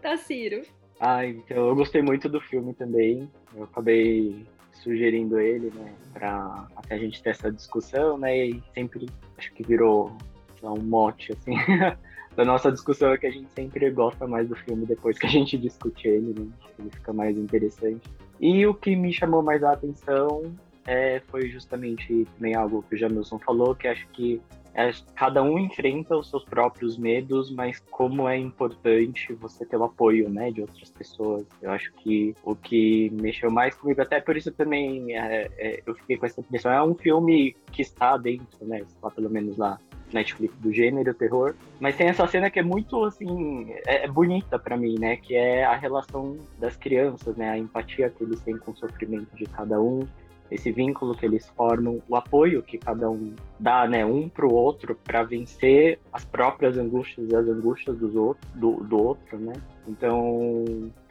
Tá, Ciro. Ah, então eu gostei muito do filme também. Eu acabei sugerindo ele, né, para até a gente ter essa discussão, né, e sempre acho que virou um mote, assim, [laughs] da nossa discussão é que a gente sempre gosta mais do filme depois que a gente discute ele, né, ele fica mais interessante. E o que me chamou mais a atenção é, foi justamente também algo que o Jamilson falou, que acho que é, cada um enfrenta os seus próprios medos, mas como é importante você ter o apoio, né, de outras pessoas. Eu acho que o que mexeu mais comigo, até por isso também é, é, eu fiquei com essa impressão, é um filme que está dentro, né, está pelo menos lá Netflix do gênero terror, mas tem essa cena que é muito assim, é, é bonita para mim, né, que é a relação das crianças, né, a empatia que eles têm com o sofrimento de cada um esse vínculo que eles formam, o apoio que cada um dá, né, um para o outro, para vencer as próprias angústias e as angústias dos outro, do, do outro, né? Então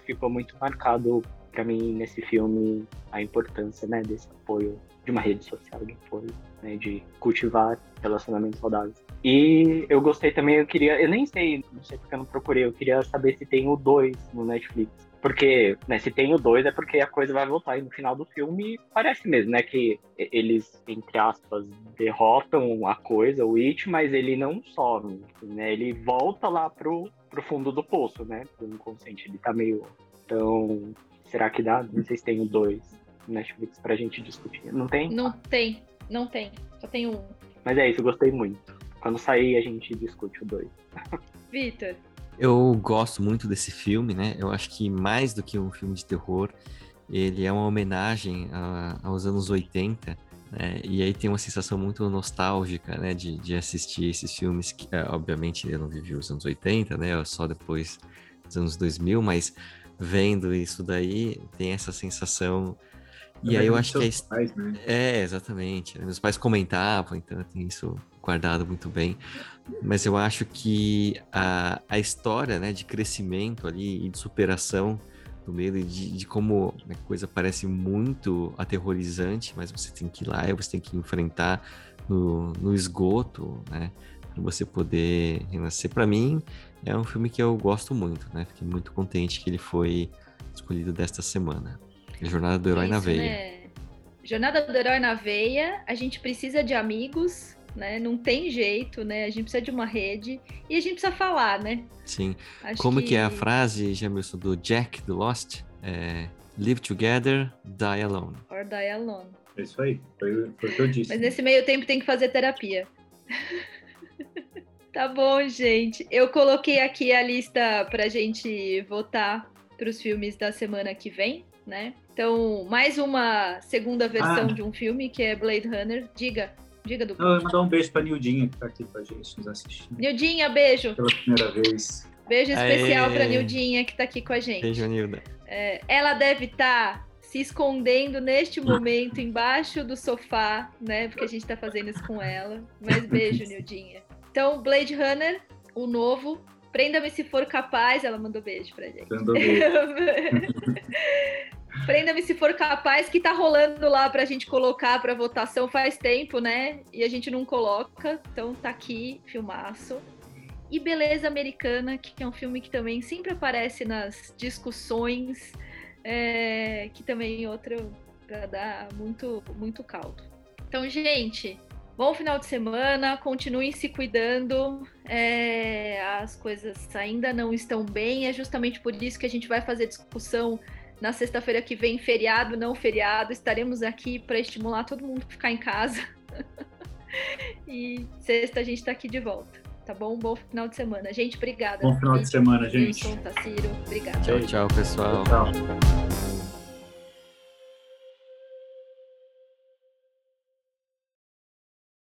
ficou muito marcado para mim nesse filme a importância, né, desse apoio de uma rede social de apoio, né, de cultivar relacionamentos saudáveis. E eu gostei também, eu queria, eu nem sei, não sei porque eu não procurei, eu queria saber se tem o 2 no Netflix. Porque, né, se tem o dois é porque a coisa vai voltar. E no final do filme parece mesmo, né, que eles, entre aspas, derrotam a coisa, o It, mas ele não some, né? Ele volta lá pro, pro fundo do poço, né? Pro inconsciente. Ele tá meio. Então, será que dá? Não sei se tem o dois no Netflix pra gente discutir. Não tem? Não tem, não tem. Só tem um. Mas é isso, eu gostei muito. Quando sair, a gente discute o dois. Vitor, eu gosto muito desse filme, né? Eu acho que mais do que um filme de terror, ele é uma homenagem a, aos anos 80, né? E aí tem uma sensação muito nostálgica, né? De, de assistir esses filmes que, é, obviamente, eu não vivi os anos 80, né? Só depois dos anos 2000, mas vendo isso daí, tem essa sensação... E aí eu acho que é... Pais, né? É, exatamente. Meus pais comentavam, então tem isso guardado muito bem. Mas eu acho que a, a história né, de crescimento ali e de superação do medo e de, de como a coisa parece muito aterrorizante, mas você tem que ir lá e você tem que enfrentar no, no esgoto, né? Para você poder renascer. Para mim, é um filme que eu gosto muito, né? Fiquei muito contente que ele foi escolhido desta semana. A Jornada do Herói Isso, na Veia. Né? Jornada do Herói na Veia, a gente precisa de amigos né? Não tem jeito, né? A gente precisa de uma rede e a gente precisa falar, né? Sim. Acho Como que... que... é a frase, Jamilson, do Jack do Lost? É, Live together, die alone. Or die alone. É isso aí, foi, foi o que eu disse. Mas nesse meio tempo tem que fazer terapia. [laughs] tá bom, gente. Eu coloquei aqui a lista pra gente votar para os filmes da semana que vem, né? Então, mais uma segunda versão ah. de um filme que é Blade Runner. Diga. Diga do. Não, eu mandar um beijo pra Nildinha, que tá aqui com a gente nos assistindo. Nildinha, beijo. Pela primeira vez. Beijo especial Aê. pra Nildinha, que tá aqui com a gente. Beijo, Nilda. É, ela deve estar tá se escondendo neste momento embaixo do sofá, né? Porque a gente tá fazendo isso com ela. Mas beijo, [laughs] Nildinha. Então, Blade Runner, o novo. Prenda-me se for capaz. Ela mandou beijo pra gente. Mandou beijo. [laughs] Prenda-me se for capaz, que tá rolando lá pra gente colocar pra votação faz tempo, né? E a gente não coloca. Então tá aqui, filmaço. E Beleza Americana, que é um filme que também sempre aparece nas discussões, é, que também é outro para dar muito, muito caldo. Então, gente, Bom final de semana, continuem se cuidando. É, as coisas ainda não estão bem, é justamente por isso que a gente vai fazer discussão na sexta-feira que vem, feriado, não feriado. Estaremos aqui para estimular todo mundo a ficar em casa. [laughs] e sexta a gente está aqui de volta. Tá bom? Bom final de semana. Gente, obrigada. Bom final de semana, gente. Wilson, obrigada. Tchau, tchau, pessoal. Tchau.